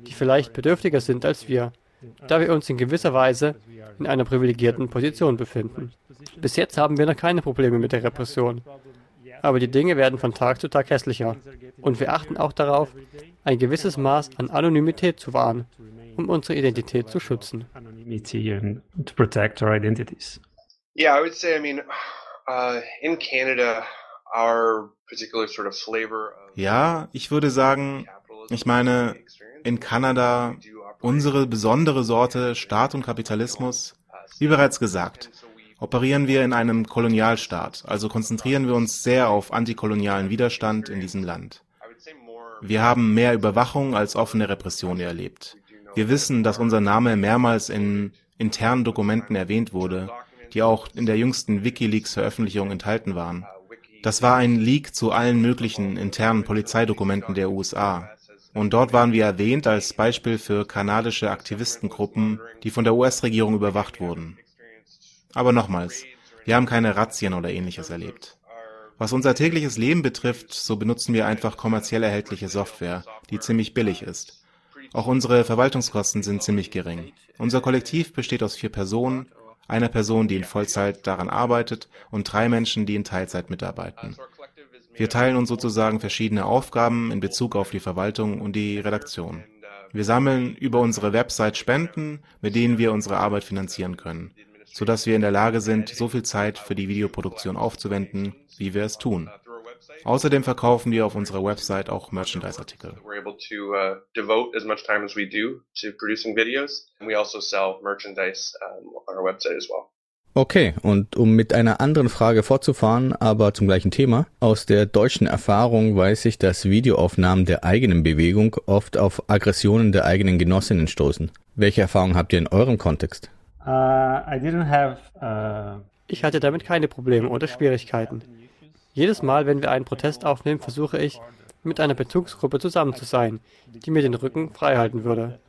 die vielleicht bedürftiger sind als wir, da wir uns in gewisser Weise in einer privilegierten Position befinden. Bis jetzt haben wir noch keine Probleme mit der Repression. Aber die Dinge werden von Tag zu Tag hässlicher. Und wir achten auch darauf, ein gewisses Maß an Anonymität zu wahren, um unsere Identität zu schützen. anonymity and to protect our identities. Yeah, I would say, I mean, uh, in Canada, our particular sort of flavor of Ja, ich würde sagen, ich meine, in Kanada unsere besondere Sorte Staat und Kapitalismus, wie bereits gesagt, operieren wir in einem Kolonialstaat, also konzentrieren wir uns sehr auf antikolonialen Widerstand in diesem Land. Wir haben mehr Überwachung als offene Repression erlebt. Wir wissen, dass unser Name mehrmals in internen Dokumenten erwähnt wurde, die auch in der jüngsten WikiLeaks-Veröffentlichung enthalten waren. Das war ein Leak zu allen möglichen internen Polizeidokumenten der USA. Und dort waren wir erwähnt als Beispiel für kanadische Aktivistengruppen, die von der US-Regierung überwacht wurden. Aber nochmals, wir haben keine Razzien oder ähnliches erlebt. Was unser tägliches Leben betrifft, so benutzen wir einfach kommerziell erhältliche Software, die ziemlich billig ist. Auch unsere Verwaltungskosten sind ziemlich gering. Unser Kollektiv besteht aus vier Personen, einer Person, die in Vollzeit daran arbeitet und drei Menschen, die in Teilzeit mitarbeiten. Wir teilen uns sozusagen verschiedene Aufgaben in Bezug auf die Verwaltung und die Redaktion. Wir sammeln über unsere Website Spenden, mit denen wir unsere Arbeit finanzieren können, sodass wir in der Lage sind, so viel Zeit für die Videoproduktion aufzuwenden, wie wir es tun. Außerdem verkaufen wir auf unserer Website auch Merchandise-Artikel. We're able to devote as much time as we do to producing videos. And we sell merchandise on our website as well. Okay, und um mit einer anderen Frage fortzufahren, aber zum gleichen Thema. Aus der deutschen Erfahrung weiß ich, dass Videoaufnahmen der eigenen Bewegung oft auf Aggressionen der eigenen Genossinnen stoßen. Welche Erfahrungen habt ihr in eurem Kontext? Uh, I didn't have. Uh, Ich hatte damit keine Probleme oder Schwierigkeiten. Jedes Mal, wenn wir einen Protest aufnehmen, versuche ich, mit einer Bezugsgruppe zusammen zu sein, die mir den Rücken frei halten würde.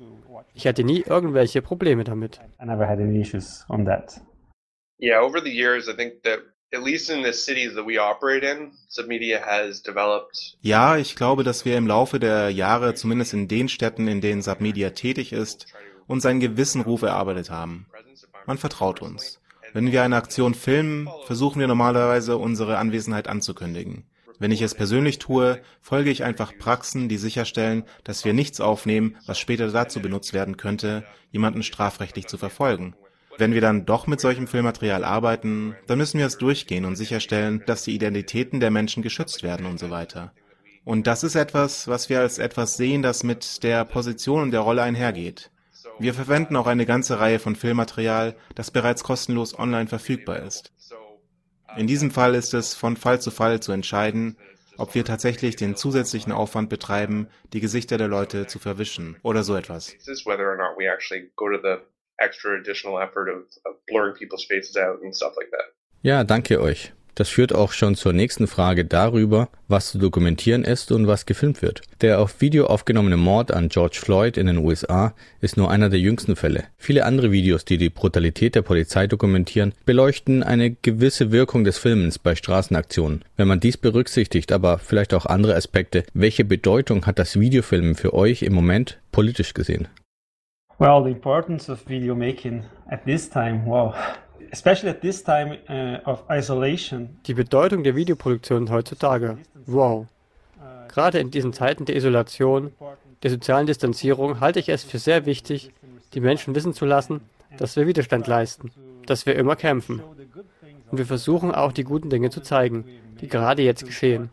Ich hatte nie irgendwelche Probleme damit. I never had any issues on that. Yeah, over the years, I think that at least in the cities that we operate in, Submedia has developed Ja, ich glaube, dass wir im Laufe der Jahre, zumindest in den Städten, in denen Submedia tätig ist, uns einen gewissen Ruf erarbeitet haben. Man vertraut uns. Wenn wir eine Aktion filmen, versuchen wir normalerweise unsere Anwesenheit anzukündigen. Wenn ich es persönlich tue, folge ich einfach Praxen, die sicherstellen, dass wir nichts aufnehmen, was später dazu benutzt werden könnte, jemanden strafrechtlich zu verfolgen. Wenn wir dann doch mit solchem Filmmaterial arbeiten, dann müssen wir es durchgehen und sicherstellen, dass die Identitäten der Menschen geschützt werden und so weiter. Und das ist etwas, was wir als etwas sehen, das mit der Position und der Rolle einhergeht. Wir verwenden auch eine ganze Reihe von Filmmaterial, das bereits kostenlos online verfügbar ist. In diesem Fall ist es von Fall zu Fall zu entscheiden, ob wir tatsächlich den zusätzlichen Aufwand betreiben, die Gesichter der Leute zu verwischen oder so etwas. Ja, danke euch. Das führt auch schon zur nächsten Frage darüber, was zu dokumentieren ist und was gefilmt wird. Der auf Video aufgenommene Mord an George Floyd in den USA ist nur einer der jüngsten Fälle. Viele andere Videos, die die Brutalität der Polizei dokumentieren, beleuchten eine gewisse Wirkung des Filmens bei Straßenaktionen. Wenn man dies berücksichtigt, aber vielleicht auch andere Aspekte, welche Bedeutung hat das Videofilmen für euch im Moment politisch gesehen? Well, the importance of video making at this time, wow, especially at this time uh, of isolation. Die Bedeutung der Videoproduktion heutzutage. Wow. Gerade in diesen Zeiten der Isolation, der sozialen Distanzierung halte ich es für sehr wichtig, die Menschen wissen zu lassen, dass wir Widerstand leisten, dass wir immer kämpfen. Und wir versuchen auch die guten Dinge zu zeigen, die gerade jetzt geschehen.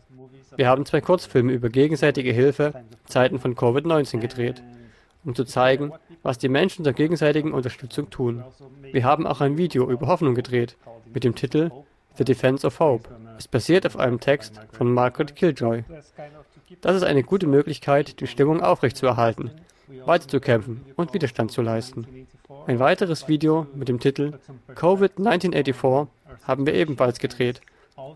Wir haben zwei Kurzfilme über gegenseitige Hilfe Zeiten von Covid-19 gedreht, um zu zeigen, was die Menschen zur gegenseitigen Unterstützung tun. Wir haben auch ein Video über Hoffnung gedreht, mit dem Titel The Defense of Hope. Es basiert auf einem Text von Margaret Killjoy. Das ist eine gute Möglichkeit, die Stimmung aufrechtzuerhalten, weiterzukämpfen und Widerstand zu leisten. Ein weiteres Video mit dem Titel Covid 1984 haben wir ebenfalls gedreht,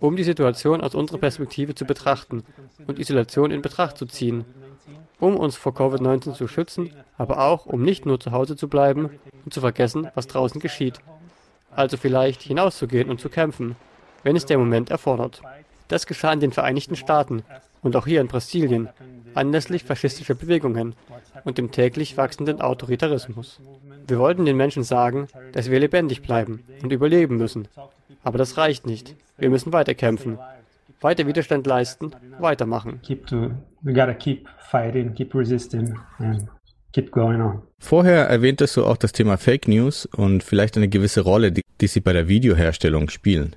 um die Situation aus unserer Perspektive zu betrachten und Isolation in Betracht zu ziehen, um uns vor Covid-19 zu schützen, aber auch um nicht nur zu Hause zu bleiben und zu vergessen, was draußen geschieht. Also vielleicht hinauszugehen und zu kämpfen, wenn es der Moment erfordert. Das geschah in den Vereinigten Staaten und auch hier in Brasilien, anlässlich faschistischer Bewegungen und dem täglich wachsenden Autoritarismus. Wir wollten den Menschen sagen, dass wir lebendig bleiben und überleben müssen. Aber das reicht nicht. Wir müssen weiterkämpfen, weiter Widerstand leisten, weitermachen. Keep to, we gotta keep fighting, keep resisting, and keep going on. Vorher erwähntest du auch das Thema Fake News und vielleicht eine gewisse Rolle, die, die sie bei der Videoherstellung spielen.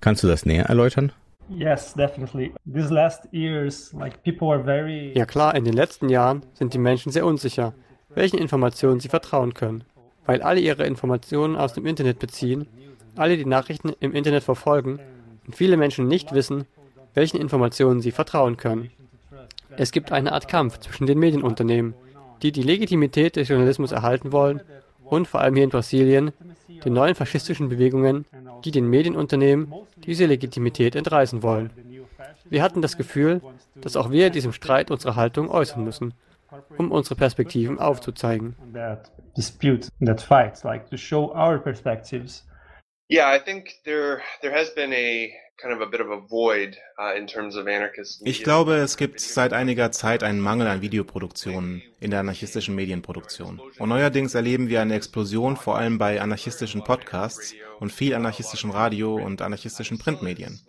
Kannst du das näher erläutern? Yes, definitely. These last years, like people are very. Ja klar, in den letzten Jahren sind die Menschen sehr unsicher, welchen Informationen sie vertrauen können, weil alle ihre Informationen aus dem Internet beziehen, alle die Nachrichten im Internet verfolgen und viele Menschen nicht wissen, welchen Informationen sie vertrauen können. Es gibt eine Art Kampf zwischen den Medienunternehmen, die die Legitimität des Journalismus erhalten wollen und vor allem hier in Brasilien den neuen faschistischen Bewegungen, die den Medienunternehmen diese Legitimität entreißen wollen. Wir hatten das Gefühl, dass auch wir in diesem Streit unsere Haltung äußern müssen, um unsere Perspektiven aufzuzeigen. Yeah, I think there there has been a kind of a bit of a void uh, in terms of anarchist. Ich glaube, es gibt seit einiger Zeit einen Mangel an Videoproduktionen in der anarchistischen Medienproduktion. Und neuerdings erleben wir eine Explosion vor allem bei anarchistischen Podcasts und viel anarchistischem Radio und anarchistischen Printmedien.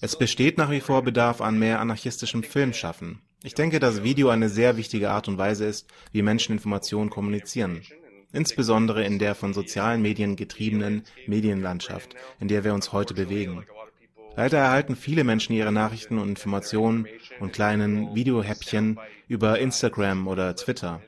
Es besteht nach wie vor Bedarf an mehr anarchistischem Filmschaffen. Ich denke, dass Video eine sehr wichtige Art und Weise ist, wie Menschen Informationen kommunizieren. Insbesondere in der von sozialen Medien getriebenen Medienlandschaft, in der wir uns heute bewegen. Leider erhalten viele Menschen ihre Nachrichten und Informationen und kleinen Videohäppchen über Instagram oder Twitter.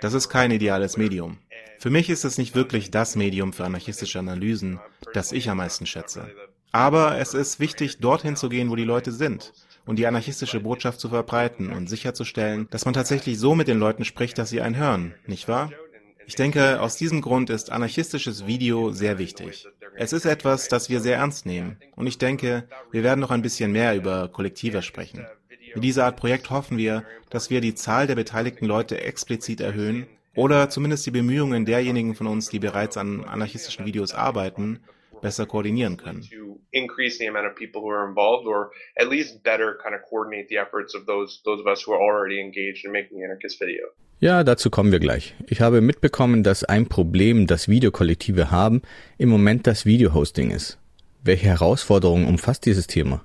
Das ist kein ideales Medium. Für mich ist es nicht wirklich das Medium für anarchistische Analysen, das ich am meisten schätze. Aber es ist wichtig, dorthin zu gehen, wo die Leute sind und die anarchistische Botschaft zu verbreiten und sicherzustellen, dass man tatsächlich so mit den Leuten spricht, dass sie einen hören, nicht wahr? Ich denke, aus diesem Grund ist anarchistisches Video sehr wichtig. Es ist etwas, das wir sehr ernst nehmen. Und ich denke, wir werden noch ein bisschen mehr über Kollektive sprechen. Mit dieser Art Projekt hoffen wir, dass wir die Zahl der beteiligten Leute explizit erhöhen oder zumindest die Bemühungen derjenigen von uns, die bereits an anarchistischen Videos arbeiten, besser koordinieren können. Ja, dazu kommen wir gleich. Ich habe mitbekommen, dass ein Problem, das Videokollektive haben, im Moment das Videohosting ist. Welche Herausforderungen umfasst dieses Thema?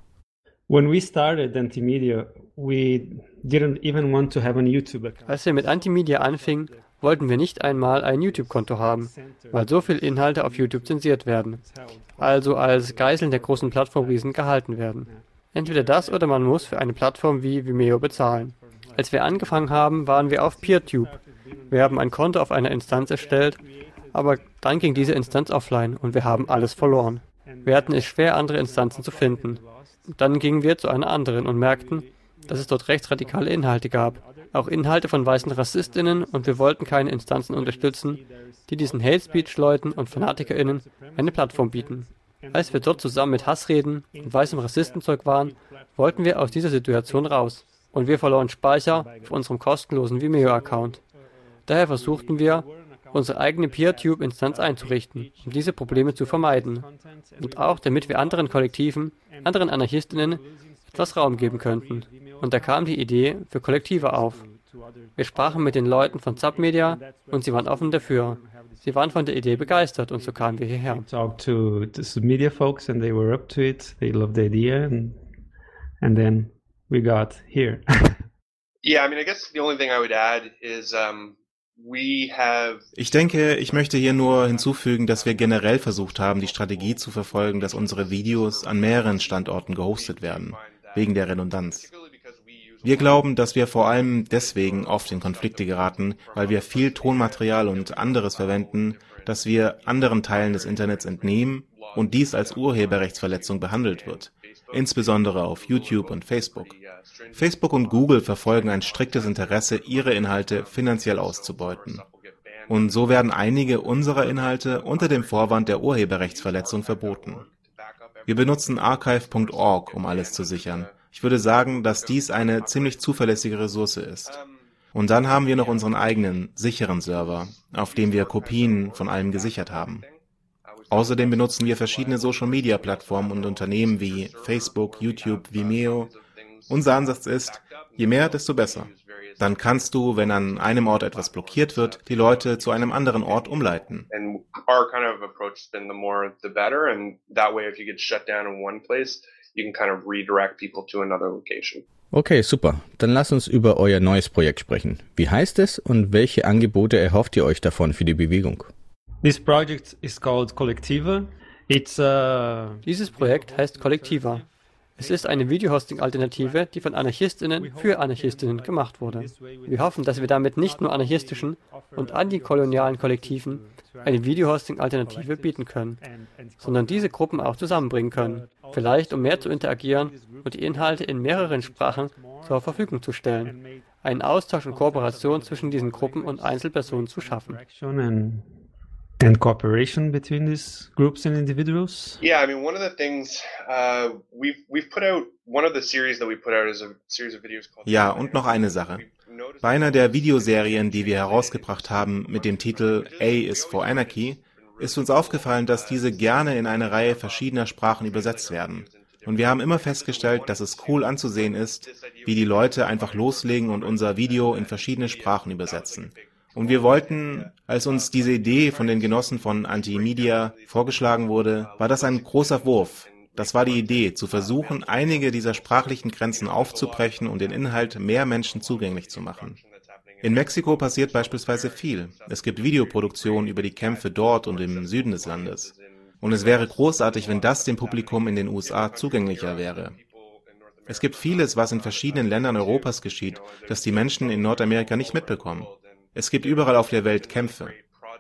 When we started Antimedia, we didn't even want to have an YouTube account. Als wir mit Antimedia anfingen, wollten wir nicht einmal ein YouTube-Konto haben, weil so viele Inhalte auf YouTube zensiert werden, also als Geiseln der großen Plattformriesen gehalten werden. Entweder das oder man muss für eine Plattform wie Vimeo bezahlen. Als wir angefangen haben, waren wir auf PeerTube. Wir haben ein Konto auf einer Instanz erstellt, aber dann ging diese Instanz offline und wir haben alles verloren. Wir hatten es schwer, andere Instanzen zu finden. Dann gingen wir zu einer anderen und merkten, dass es dort rechtsradikale Inhalte gab, auch Inhalte von weißen Rassistinnen und wir wollten keine Instanzen unterstützen, die diesen Hate Speech Leuten und FanatikerInnen eine Plattform bieten. Als wir dort zusammen mit Hassreden und weißem Rassistenzeug waren, wollten wir aus dieser Situation raus. Und wir verloren Speicher auf unserem kostenlosen Vimeo-Account. Daher versuchten wir, unsere eigene PeerTube-Instanz einzurichten, um diese Probleme zu vermeiden. Und auch damit wir anderen Kollektiven, anderen Anarchistinnen etwas Raum geben könnten. Und da kam die Idee für Kollektive auf. Wir sprachen mit den Leuten von Submedia und sie waren offen dafür. Sie waren von der Idee begeistert und so kamen wir hierher. Talked to the media folks and they were up to it. They loved the idea and and then we got here. Yeah, I mean, I guess the only thing I would add is um, we have Ich denke, ich möchte hier nur hinzufügen, dass wir generell versucht haben, die Strategie zu verfolgen, dass unsere Videos an mehreren Standorten gehostet werden, wegen der Redundanz. Wir glauben, dass wir vor allem deswegen oft in Konflikte geraten, weil wir viel Tonmaterial und anderes verwenden, das wir anderen Teilen des Internets entnehmen und dies als Urheberrechtsverletzung behandelt wird, insbesondere auf YouTube und Facebook. Facebook und Google verfolgen ein striktes Interesse, ihre Inhalte finanziell auszubeuten. Und so werden einige unserer Inhalte unter dem Vorwand der Urheberrechtsverletzung verboten. Wir benutzen archive.org, um alles zu sichern. Ich würde sagen, dass dies eine ziemlich zuverlässige Ressource ist. Und dann haben wir noch unseren eigenen, sicheren Server, auf dem wir Kopien von allem gesichert haben. Außerdem benutzen wir verschiedene Social-Media-Plattformen und Unternehmen wie Facebook, YouTube, Vimeo. Unser Ansatz ist, je mehr, desto besser. Dann kannst du, wenn an einem Ort etwas blockiert wird, die Leute zu einem anderen Ort umleiten. and our kind of approach has been the more the better and that way if you get shut down in one place you can kind of redirect people to another location Okay, super. Dann lass uns über euer neues Projekt sprechen. Wie heißt es und welche Angebote erhofft ihr euch davon für die Bewegung? This project is called Collectiva. It's uh, Dieses Projekt heißt Kollektiva. Es ist eine Videohosting-Alternative, die von Anarchistinnen für Anarchistinnen gemacht wurde. Wir hoffen, dass wir damit nicht nur anarchistischen und antikolonialen Kollektiven eine Videohosting-Alternative bieten können, sondern diese Gruppen auch zusammenbringen können, vielleicht um mehr zu interagieren und die Inhalte in mehreren Sprachen zur Verfügung zu stellen, einen Austausch und Kooperation zwischen diesen Gruppen und Einzelpersonen zu schaffen. And cooperation between these groups and individuals. yeah i mean one of the things uh, we've we've put out one of the series that we put out is a series of videos called Ja, und noch eine Sache. Bei einer der Videoserien, die wir herausgebracht haben mit dem Titel A is for Anarchy, ist uns aufgefallen, dass diese gerne in eine Reihe verschiedener Sprachen übersetzt werden. Und wir haben immer festgestellt, dass es cool anzusehen ist, wie die Leute einfach loslegen und unser Video in verschiedene Sprachen übersetzen. Und wir wollten, als uns diese Idee von den Genossen von Antimedia vorgeschlagen wurde, war das ein großer Wurf. Das war die Idee, zu versuchen, einige dieser sprachlichen Grenzen aufzubrechen und den Inhalt mehr Menschen zugänglich zu machen. In Mexiko passiert beispielsweise viel. Es gibt Videoproduktionen über die Kämpfe dort und im Süden des Landes. Und es wäre großartig, wenn das dem Publikum in den USA zugänglicher wäre. Es gibt vieles, was in verschiedenen Ländern Europas geschieht, das die Menschen in Nordamerika nicht mitbekommen. Es gibt überall auf der Welt Kämpfe.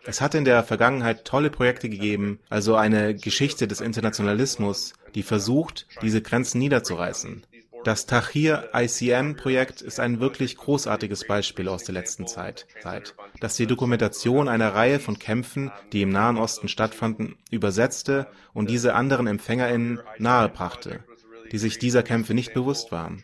Es hat in der Vergangenheit tolle Projekte gegeben, also eine Geschichte des Internationalismus, die versucht, diese Grenzen niederzureißen. Das Tahrir ICN-Projekt ist ein wirklich großartiges Beispiel aus der letzten Zeit, das die Dokumentation einer Reihe von Kämpfen, die im Nahen Osten stattfanden, übersetzte und diese anderen EmpfängerInnen nahebrachte, die sich dieser Kämpfe nicht bewusst waren.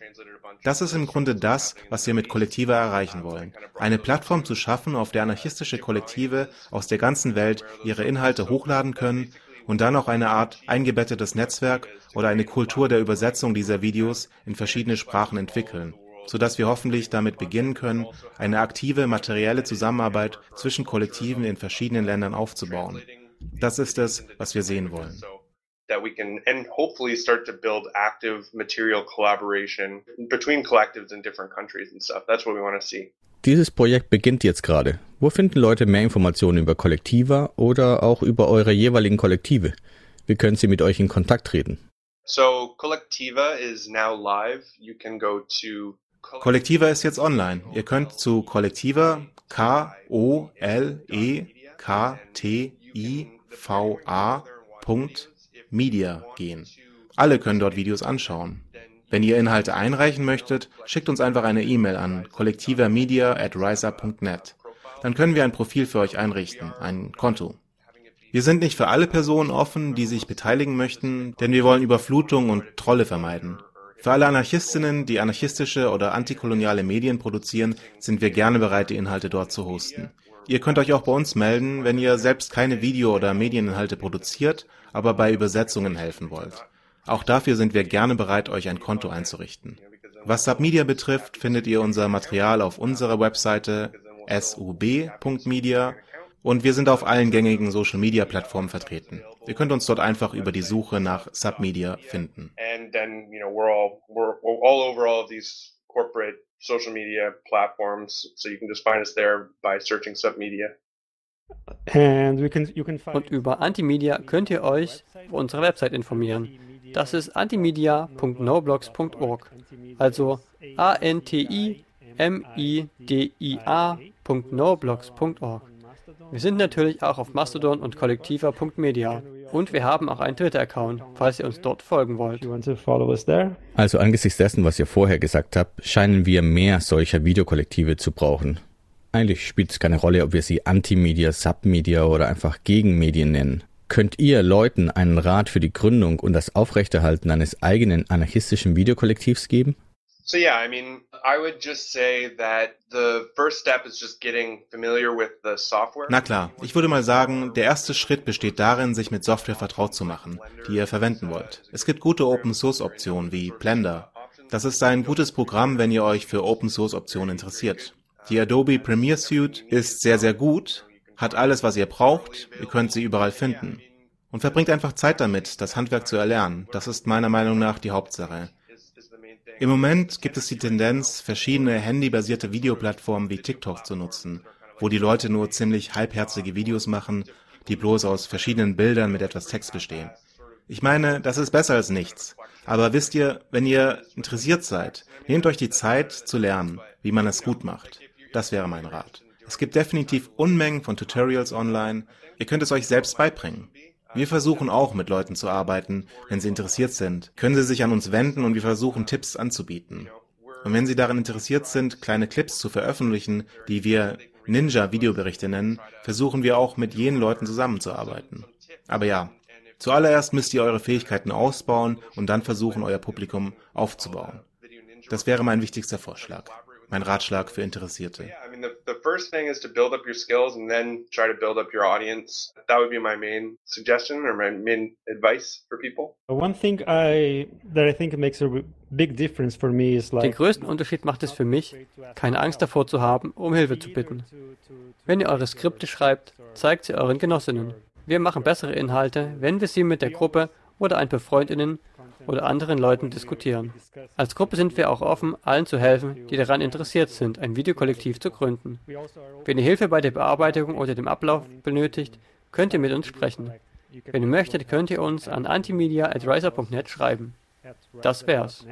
Das ist im Grunde das, was wir mit Kollektiva erreichen wollen. Eine Plattform zu schaffen, auf der anarchistische Kollektive aus der ganzen Welt ihre Inhalte hochladen können und dann auch eine Art eingebettetes Netzwerk oder eine Kultur der Übersetzung dieser Videos in verschiedene Sprachen entwickeln, sodass wir hoffentlich damit beginnen können, eine aktive materielle Zusammenarbeit zwischen Kollektiven in verschiedenen Ländern aufzubauen. Das ist es, was wir sehen wollen. That we can and hopefully start to build active material collaboration between collectives in different countries and stuff. That's what we want to see. Dieses Projekt beginnt jetzt gerade. Wo finden Leute mehr Informationen über Kollektiva oder auch über eure jeweiligen Kollektive? Wie können sie mit euch in Kontakt treten? So Collectiva is now live. You can go to Kollektiva ist jetzt online. Ihr könnt zu Kollektiva K O L E K T I V A Media gehen. Alle können dort Videos anschauen. Wenn ihr Inhalte einreichen möchtet, schickt uns einfach eine E-Mail an kollektivermedia@riseup.net. Dann können wir ein Profil für euch einrichten, ein Konto. Wir sind nicht für alle Personen offen, die sich beteiligen möchten, denn wir wollen Überflutung und Trolle vermeiden. Für alle Anarchistinnen, die anarchistische oder antikoloniale Medien produzieren, sind wir gerne bereit, die Inhalte dort zu hosten. Ihr könnt euch auch bei uns melden, wenn ihr selbst keine Video- oder Medieninhalte produziert, aber bei Übersetzungen helfen wollt. Auch dafür sind wir gerne bereit, euch ein Konto einzurichten. Was Submedia betrifft, findet ihr unser Material auf unserer Webseite sub.media und wir sind auf allen gängigen Social Media Plattformen vertreten. Ihr könnt uns dort einfach über die Suche nach Submedia finden. and then you know we're all we're, we're all over all of these corporate social media platforms, so you can just find us there by searching Submedia. And we can, you can find Und über Antimedia könnt ihr euch auf unserer Website informieren. Das ist antimedia.noblogs.org. Also A-N-T-I-M-I-D-I-A.noblogs.org. Wir sind natürlich auch auf Mastodon und kollektiva.media. Und wir haben auch einen Twitter-Account, falls ihr uns dort folgen wollt. Also angesichts dessen, was ihr vorher gesagt habt, scheinen wir mehr solcher Videokollektive zu brauchen. Eigentlich spielt es keine Rolle, ob wir sie Antimedia, Submedia oder einfach Gegenmedien nennen. Könnt ihr Leuten einen Rat für die Gründung und das Aufrechterhalten eines eigenen anarchistischen Videokollektivs geben? So yeah, I mean, I would just say that the first step is just getting familiar with the software. Na klar, ich würde mal sagen, der erste Schritt besteht darin, sich mit Software vertraut zu machen, die ihr verwenden wollt. Es gibt gute Open-Source-Optionen wie Blender. Das ist ein gutes Programm, wenn ihr euch für Open-Source-Optionen interessiert. Die Adobe Premiere Suite ist sehr, sehr gut, hat alles, was ihr braucht, ihr könnt sie überall finden. Und verbringt einfach Zeit damit, das Handwerk zu erlernen. Das ist meiner Meinung nach die Hauptsache. Im Moment gibt es die Tendenz, verschiedene handybasierte Videoplattformen wie TikTok zu nutzen, wo die Leute nur ziemlich halbherzige Videos machen, die bloß aus verschiedenen Bildern mit etwas Text bestehen. Ich meine, das ist besser als nichts. Aber wisst ihr, wenn ihr interessiert seid, nehmt euch die Zeit zu lernen, wie man es gut macht. Das wäre mein Rat. Es gibt definitiv Unmengen von Tutorials online. Ihr könnt es euch selbst beibringen. Wir versuchen auch mit Leuten zu arbeiten. Wenn sie interessiert sind, können sie sich an uns wenden und wir versuchen Tipps anzubieten. Und wenn sie daran interessiert sind, kleine Clips zu veröffentlichen, die wir Ninja-Videoberichte nennen, versuchen wir auch mit jenen Leuten zusammenzuarbeiten. Aber ja, zuallererst müsst ihr eure Fähigkeiten ausbauen und dann versuchen, euer Publikum aufzubauen. Das wäre mein wichtigster Vorschlag. Mein Ratschlag für Interessierte. The, first thing is to build up your skills and then try to build up your audience. That would be my main suggestion or my main advice for people. One thing I that I think makes a big difference for me is Den like größten Unterschied macht es für mich, keine Angst davor zu haben, um Hilfe zu bitten. Wenn ihr eure Skripte schreibt, zeigt sie euren Genossinnen. Wir machen bessere Inhalte, wenn wir sie mit der Gruppe oder ein paar Freundinnen oder anderen Leuten diskutieren. Als Gruppe sind wir auch offen, allen zu helfen, die daran interessiert sind, ein Videokollektiv zu gründen. Wenn ihr Hilfe bei der Bearbeitung oder dem Ablauf benötigt, könnt ihr mit uns sprechen. Wenn ihr möchtet, könnt ihr uns an antimedia.riser.net schreiben. Das wär's.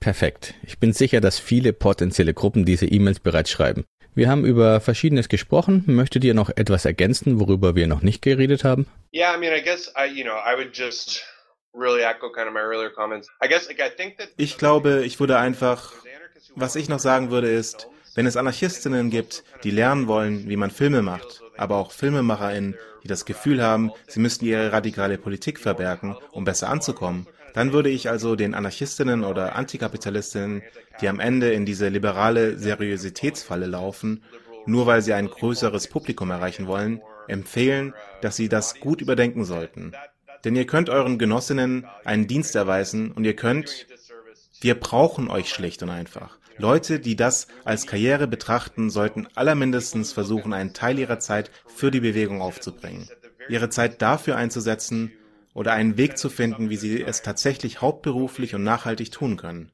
Perfekt. Ich bin sicher, dass viele potenzielle Gruppen diese E-Mails bereits schreiben. Wir haben über Verschiedenes gesprochen. Möchtet ihr noch etwas ergänzen, worüber wir noch nicht geredet haben? Yeah, I mean, I guess I, you know, I would just really echo kind of my earlier comments. I guess like I think that Ich glaube, ich würde einfach, was ich noch sagen würde ist, wenn es Anarchistinnen gibt, die lernen wollen, wie man Filme macht, aber auch FilmemacherInnen, die das Gefühl haben, sie müssten ihre radikale Politik verbergen, um besser anzukommen, dann würde ich also den Anarchistinnen oder Antikapitalistinnen, die am Ende in diese liberale Seriositätsfalle laufen, nur weil sie ein größeres Publikum erreichen wollen, empfehlen, dass sie das gut überdenken sollten. Denn ihr könnt euren Genossinnen einen Dienst erweisen und ihr könnt, wir brauchen euch schlicht und einfach. Leute, die das als Karriere betrachten, sollten allermindestens versuchen, einen Teil ihrer Zeit für die Bewegung aufzubringen. Ihre Zeit dafür einzusetzen oder einen Weg zu finden, wie sie es tatsächlich hauptberuflich und nachhaltig tun können.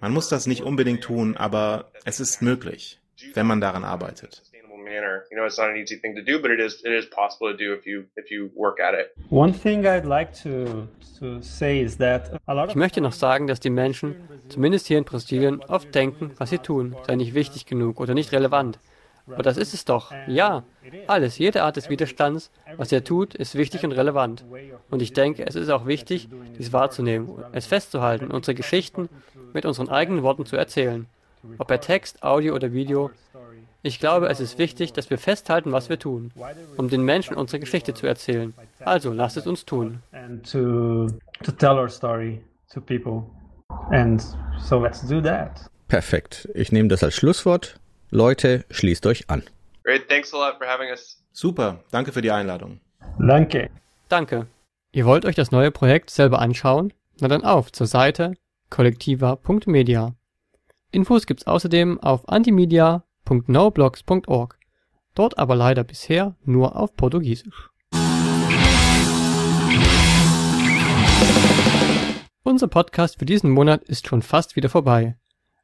Man muss das nicht unbedingt tun, aber es ist möglich, wenn man daran arbeitet. Ich möchte noch sagen, dass die Menschen, zumindest hier in Brasilien, oft denken, was sie tun, sei nicht wichtig genug oder nicht relevant. Aber das ist es doch. Ja, alles, jede Art des Widerstands, was er tut, ist wichtig und relevant. Und ich denke, es ist auch wichtig, dies wahrzunehmen, es festzuhalten, unsere Geschichten mit unseren eigenen Worten zu erzählen. Ob per Text, Audio oder Video. Ich glaube, es ist wichtig, dass wir festhalten, was wir tun, um den Menschen unsere Geschichte zu erzählen. Also lasst es uns tun. Perfekt. Ich nehme das als Schlusswort. Leute, schließt euch an. Great, thanks a lot for having us. Super, danke für die Einladung. Danke. Danke. Ihr wollt euch das neue Projekt selber anschauen? Na dann auf zur Seite kollektiva.media. Infos gibt's außerdem auf antimedia.noblogs.org. Dort aber leider bisher nur auf Portugiesisch. Unser Podcast für diesen Monat ist schon fast wieder vorbei.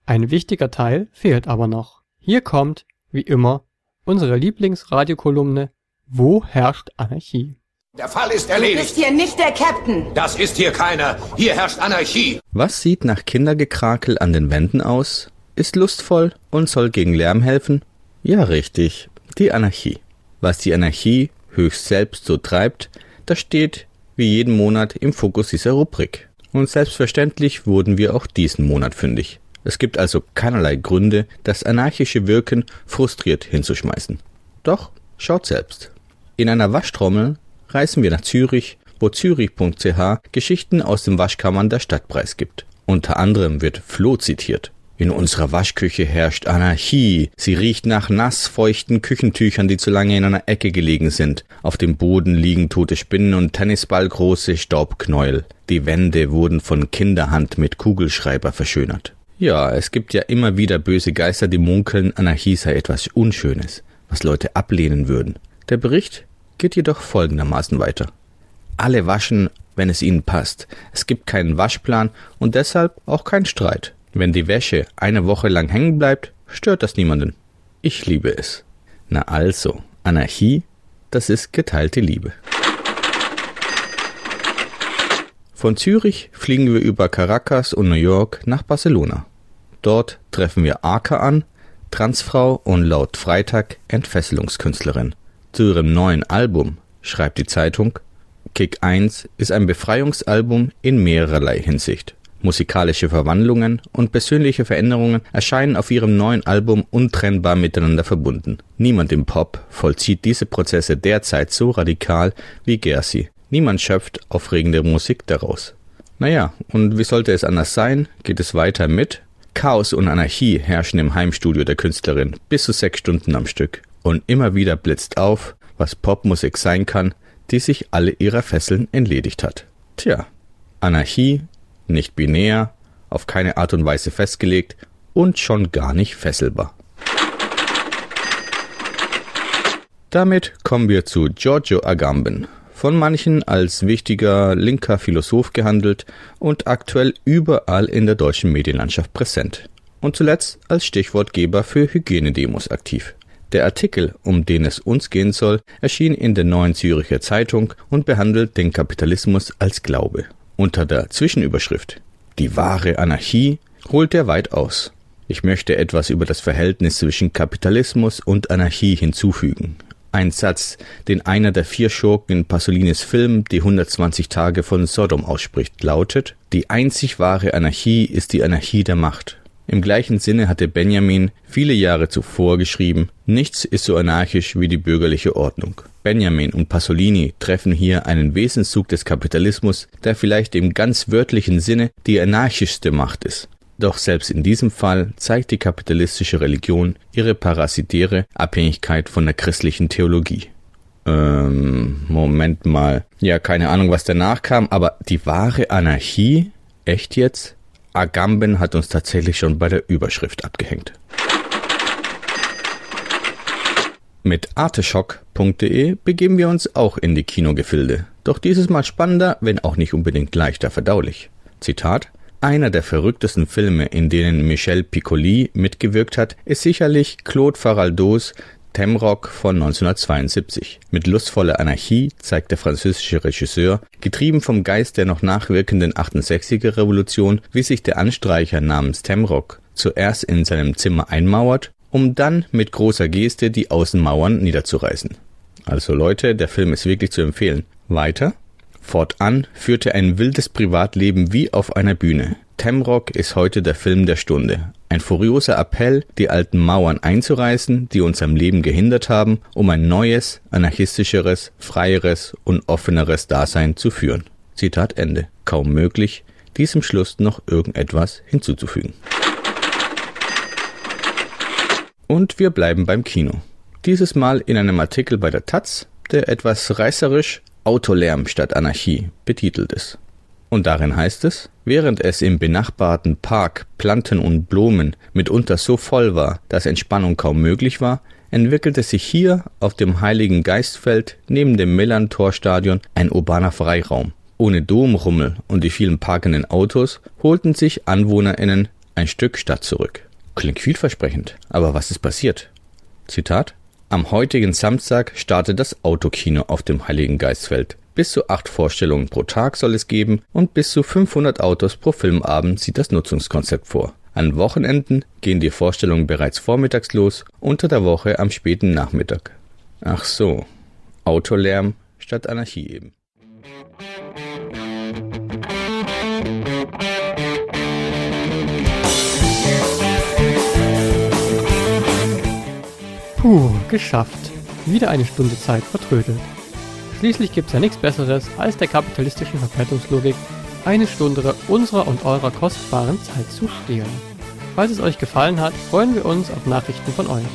Ein wichtiger Teil fehlt aber noch. Hier kommt, wie immer, unsere Lieblingsradiokolumne Wo herrscht Anarchie? Der Fall ist Du erledigt. bist hier nicht der Captain. Das ist hier keiner. Hier herrscht Anarchie. Was sieht nach Kindergekrakel an den Wänden aus? Ist lustvoll und soll gegen Lärm helfen? Ja, richtig. Die Anarchie. Was die Anarchie höchst selbst so treibt, das steht wie jeden Monat im Fokus dieser Rubrik. Und selbstverständlich wurden wir auch diesen Monat fündig. Es gibt also keinerlei Gründe, das anarchische Wirken frustriert hinzuschmeißen. Doch schaut selbst. In einer Waschtrommel reisen wir nach Zürich, wo zürich.ch Geschichten aus den Waschkammern der Stadt preisgibt. Unter anderem wird Flo zitiert. In unserer Waschküche herrscht Anarchie. Sie riecht nach nass feuchten Küchentüchern, die zu lange in einer Ecke gelegen sind. Auf dem Boden liegen tote Spinnen und tennisballgroße Staubknäuel. Die Wände wurden von Kinderhand mit Kugelschreiber verschönert. Ja, es gibt ja immer wieder böse Geister, die munkeln, Anarchie sei etwas Unschönes, was Leute ablehnen würden. Der Bericht geht jedoch folgendermaßen weiter. Alle waschen, wenn es ihnen passt. Es gibt keinen Waschplan und deshalb auch keinen Streit. Wenn die Wäsche eine Woche lang hängen bleibt, stört das niemanden. Ich liebe es. Na also, Anarchie, das ist geteilte Liebe. Von Zürich fliegen wir über Caracas und New York nach Barcelona. Dort treffen wir Arca an, Transfrau und laut Freitag Entfesselungskünstlerin. Zu ihrem neuen Album schreibt die Zeitung, Kick 1 ist ein Befreiungsalbum in mehrerlei Hinsicht. Musikalische Verwandlungen und persönliche Veränderungen erscheinen auf ihrem neuen Album untrennbar miteinander verbunden. Niemand im Pop vollzieht diese Prozesse derzeit so radikal wie Gersi. Niemand schöpft aufregende Musik daraus. Naja, und wie sollte es anders sein, geht es weiter mit Chaos und Anarchie herrschen im Heimstudio der Künstlerin bis zu sechs Stunden am Stück. Und immer wieder blitzt auf, was Popmusik sein kann, die sich alle ihrer Fesseln entledigt hat. Tja, Anarchie, nicht binär, auf keine Art und Weise festgelegt und schon gar nicht fesselbar. Damit kommen wir zu Giorgio Agamben, von manchen als wichtiger linker Philosoph gehandelt und aktuell überall in der deutschen Medienlandschaft präsent. Und zuletzt als Stichwortgeber für Hygienedemos aktiv. Der Artikel, um den es uns gehen soll, erschien in der Neuen Züricher Zeitung und behandelt den Kapitalismus als Glaube. Unter der Zwischenüberschrift Die wahre Anarchie holt er weit aus. Ich möchte etwas über das Verhältnis zwischen Kapitalismus und Anarchie hinzufügen. Ein Satz, den einer der vier Schurken in Pasolinis Film Die 120 Tage von Sodom ausspricht, lautet Die einzig wahre Anarchie ist die Anarchie der Macht. Im gleichen Sinne hatte Benjamin viele Jahre zuvor geschrieben, nichts ist so anarchisch wie die bürgerliche Ordnung. Benjamin und Pasolini treffen hier einen Wesenszug des Kapitalismus, der vielleicht im ganz wörtlichen Sinne die anarchischste Macht ist. Doch selbst in diesem Fall zeigt die kapitalistische Religion ihre parasitäre Abhängigkeit von der christlichen Theologie. Ähm, Moment mal. Ja, keine Ahnung, was danach kam, aber die wahre Anarchie? Echt jetzt? Agamben hat uns tatsächlich schon bei der Überschrift abgehängt. Mit arteschock.de begeben wir uns auch in die Kinogefilde. Doch dieses Mal spannender, wenn auch nicht unbedingt leichter verdaulich. Zitat einer der verrücktesten Filme, in denen Michel Piccoli mitgewirkt hat, ist sicherlich Claude Faraldos Temrock von 1972. Mit lustvoller Anarchie zeigt der französische Regisseur, getrieben vom Geist der noch nachwirkenden 68er Revolution, wie sich der Anstreicher namens Temrock zuerst in seinem Zimmer einmauert, um dann mit großer Geste die Außenmauern niederzureißen. Also Leute, der Film ist wirklich zu empfehlen. Weiter? Fortan führt er ein wildes Privatleben wie auf einer Bühne. Temrock ist heute der Film der Stunde. Ein furioser Appell, die alten Mauern einzureißen, die uns am Leben gehindert haben, um ein neues, anarchistischeres, freieres und offeneres Dasein zu führen. Zitat Ende. Kaum möglich, diesem Schluss noch irgendetwas hinzuzufügen. Und wir bleiben beim Kino. Dieses Mal in einem Artikel bei der Taz, der etwas reißerisch Autolärm statt Anarchie betitelt ist. Und darin heißt es, während es im benachbarten Park Planten und Blumen mitunter so voll war, dass Entspannung kaum möglich war, entwickelte sich hier auf dem Heiligen Geistfeld neben dem Millantor-Stadion ein urbaner Freiraum. Ohne Domrummel und die vielen parkenden Autos holten sich AnwohnerInnen ein Stück Stadt zurück. Klingt vielversprechend, aber was ist passiert? Zitat am heutigen Samstag startet das Autokino auf dem Heiligen Geistfeld. Bis zu acht Vorstellungen pro Tag soll es geben und bis zu 500 Autos pro Filmabend sieht das Nutzungskonzept vor. An Wochenenden gehen die Vorstellungen bereits vormittags los, unter der Woche am späten Nachmittag. Ach so, Autolärm statt Anarchie eben. Puh, geschafft. Wieder eine Stunde Zeit vertrödelt. Schließlich gibt's ja nichts Besseres, als der kapitalistischen Verwertungslogik eine Stunde unserer und eurer kostbaren Zeit zu stehlen. Falls es euch gefallen hat, freuen wir uns auf Nachrichten von euch.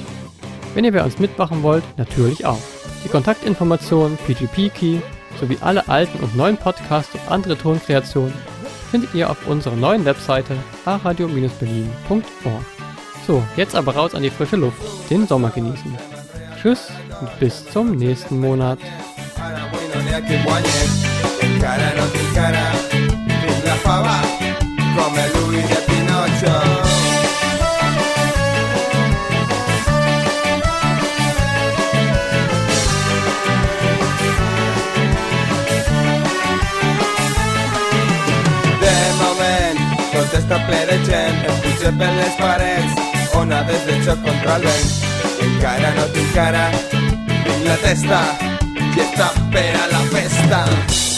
Wenn ihr bei uns mitmachen wollt, natürlich auch. Die Kontaktinformationen, PGP-Key sowie alle alten und neuen Podcasts und andere Tonkreationen findet ihr auf unserer neuen Webseite aradio-berlin.org. So, jetzt aber raus an die frische Luft, den Sommer genießen. Tschüss und bis zum nächsten Monat. Ple de gent, es puja per les parets, onades de xoc contra vent. Encara no t'encara, tinc la testa, i està per a la festa.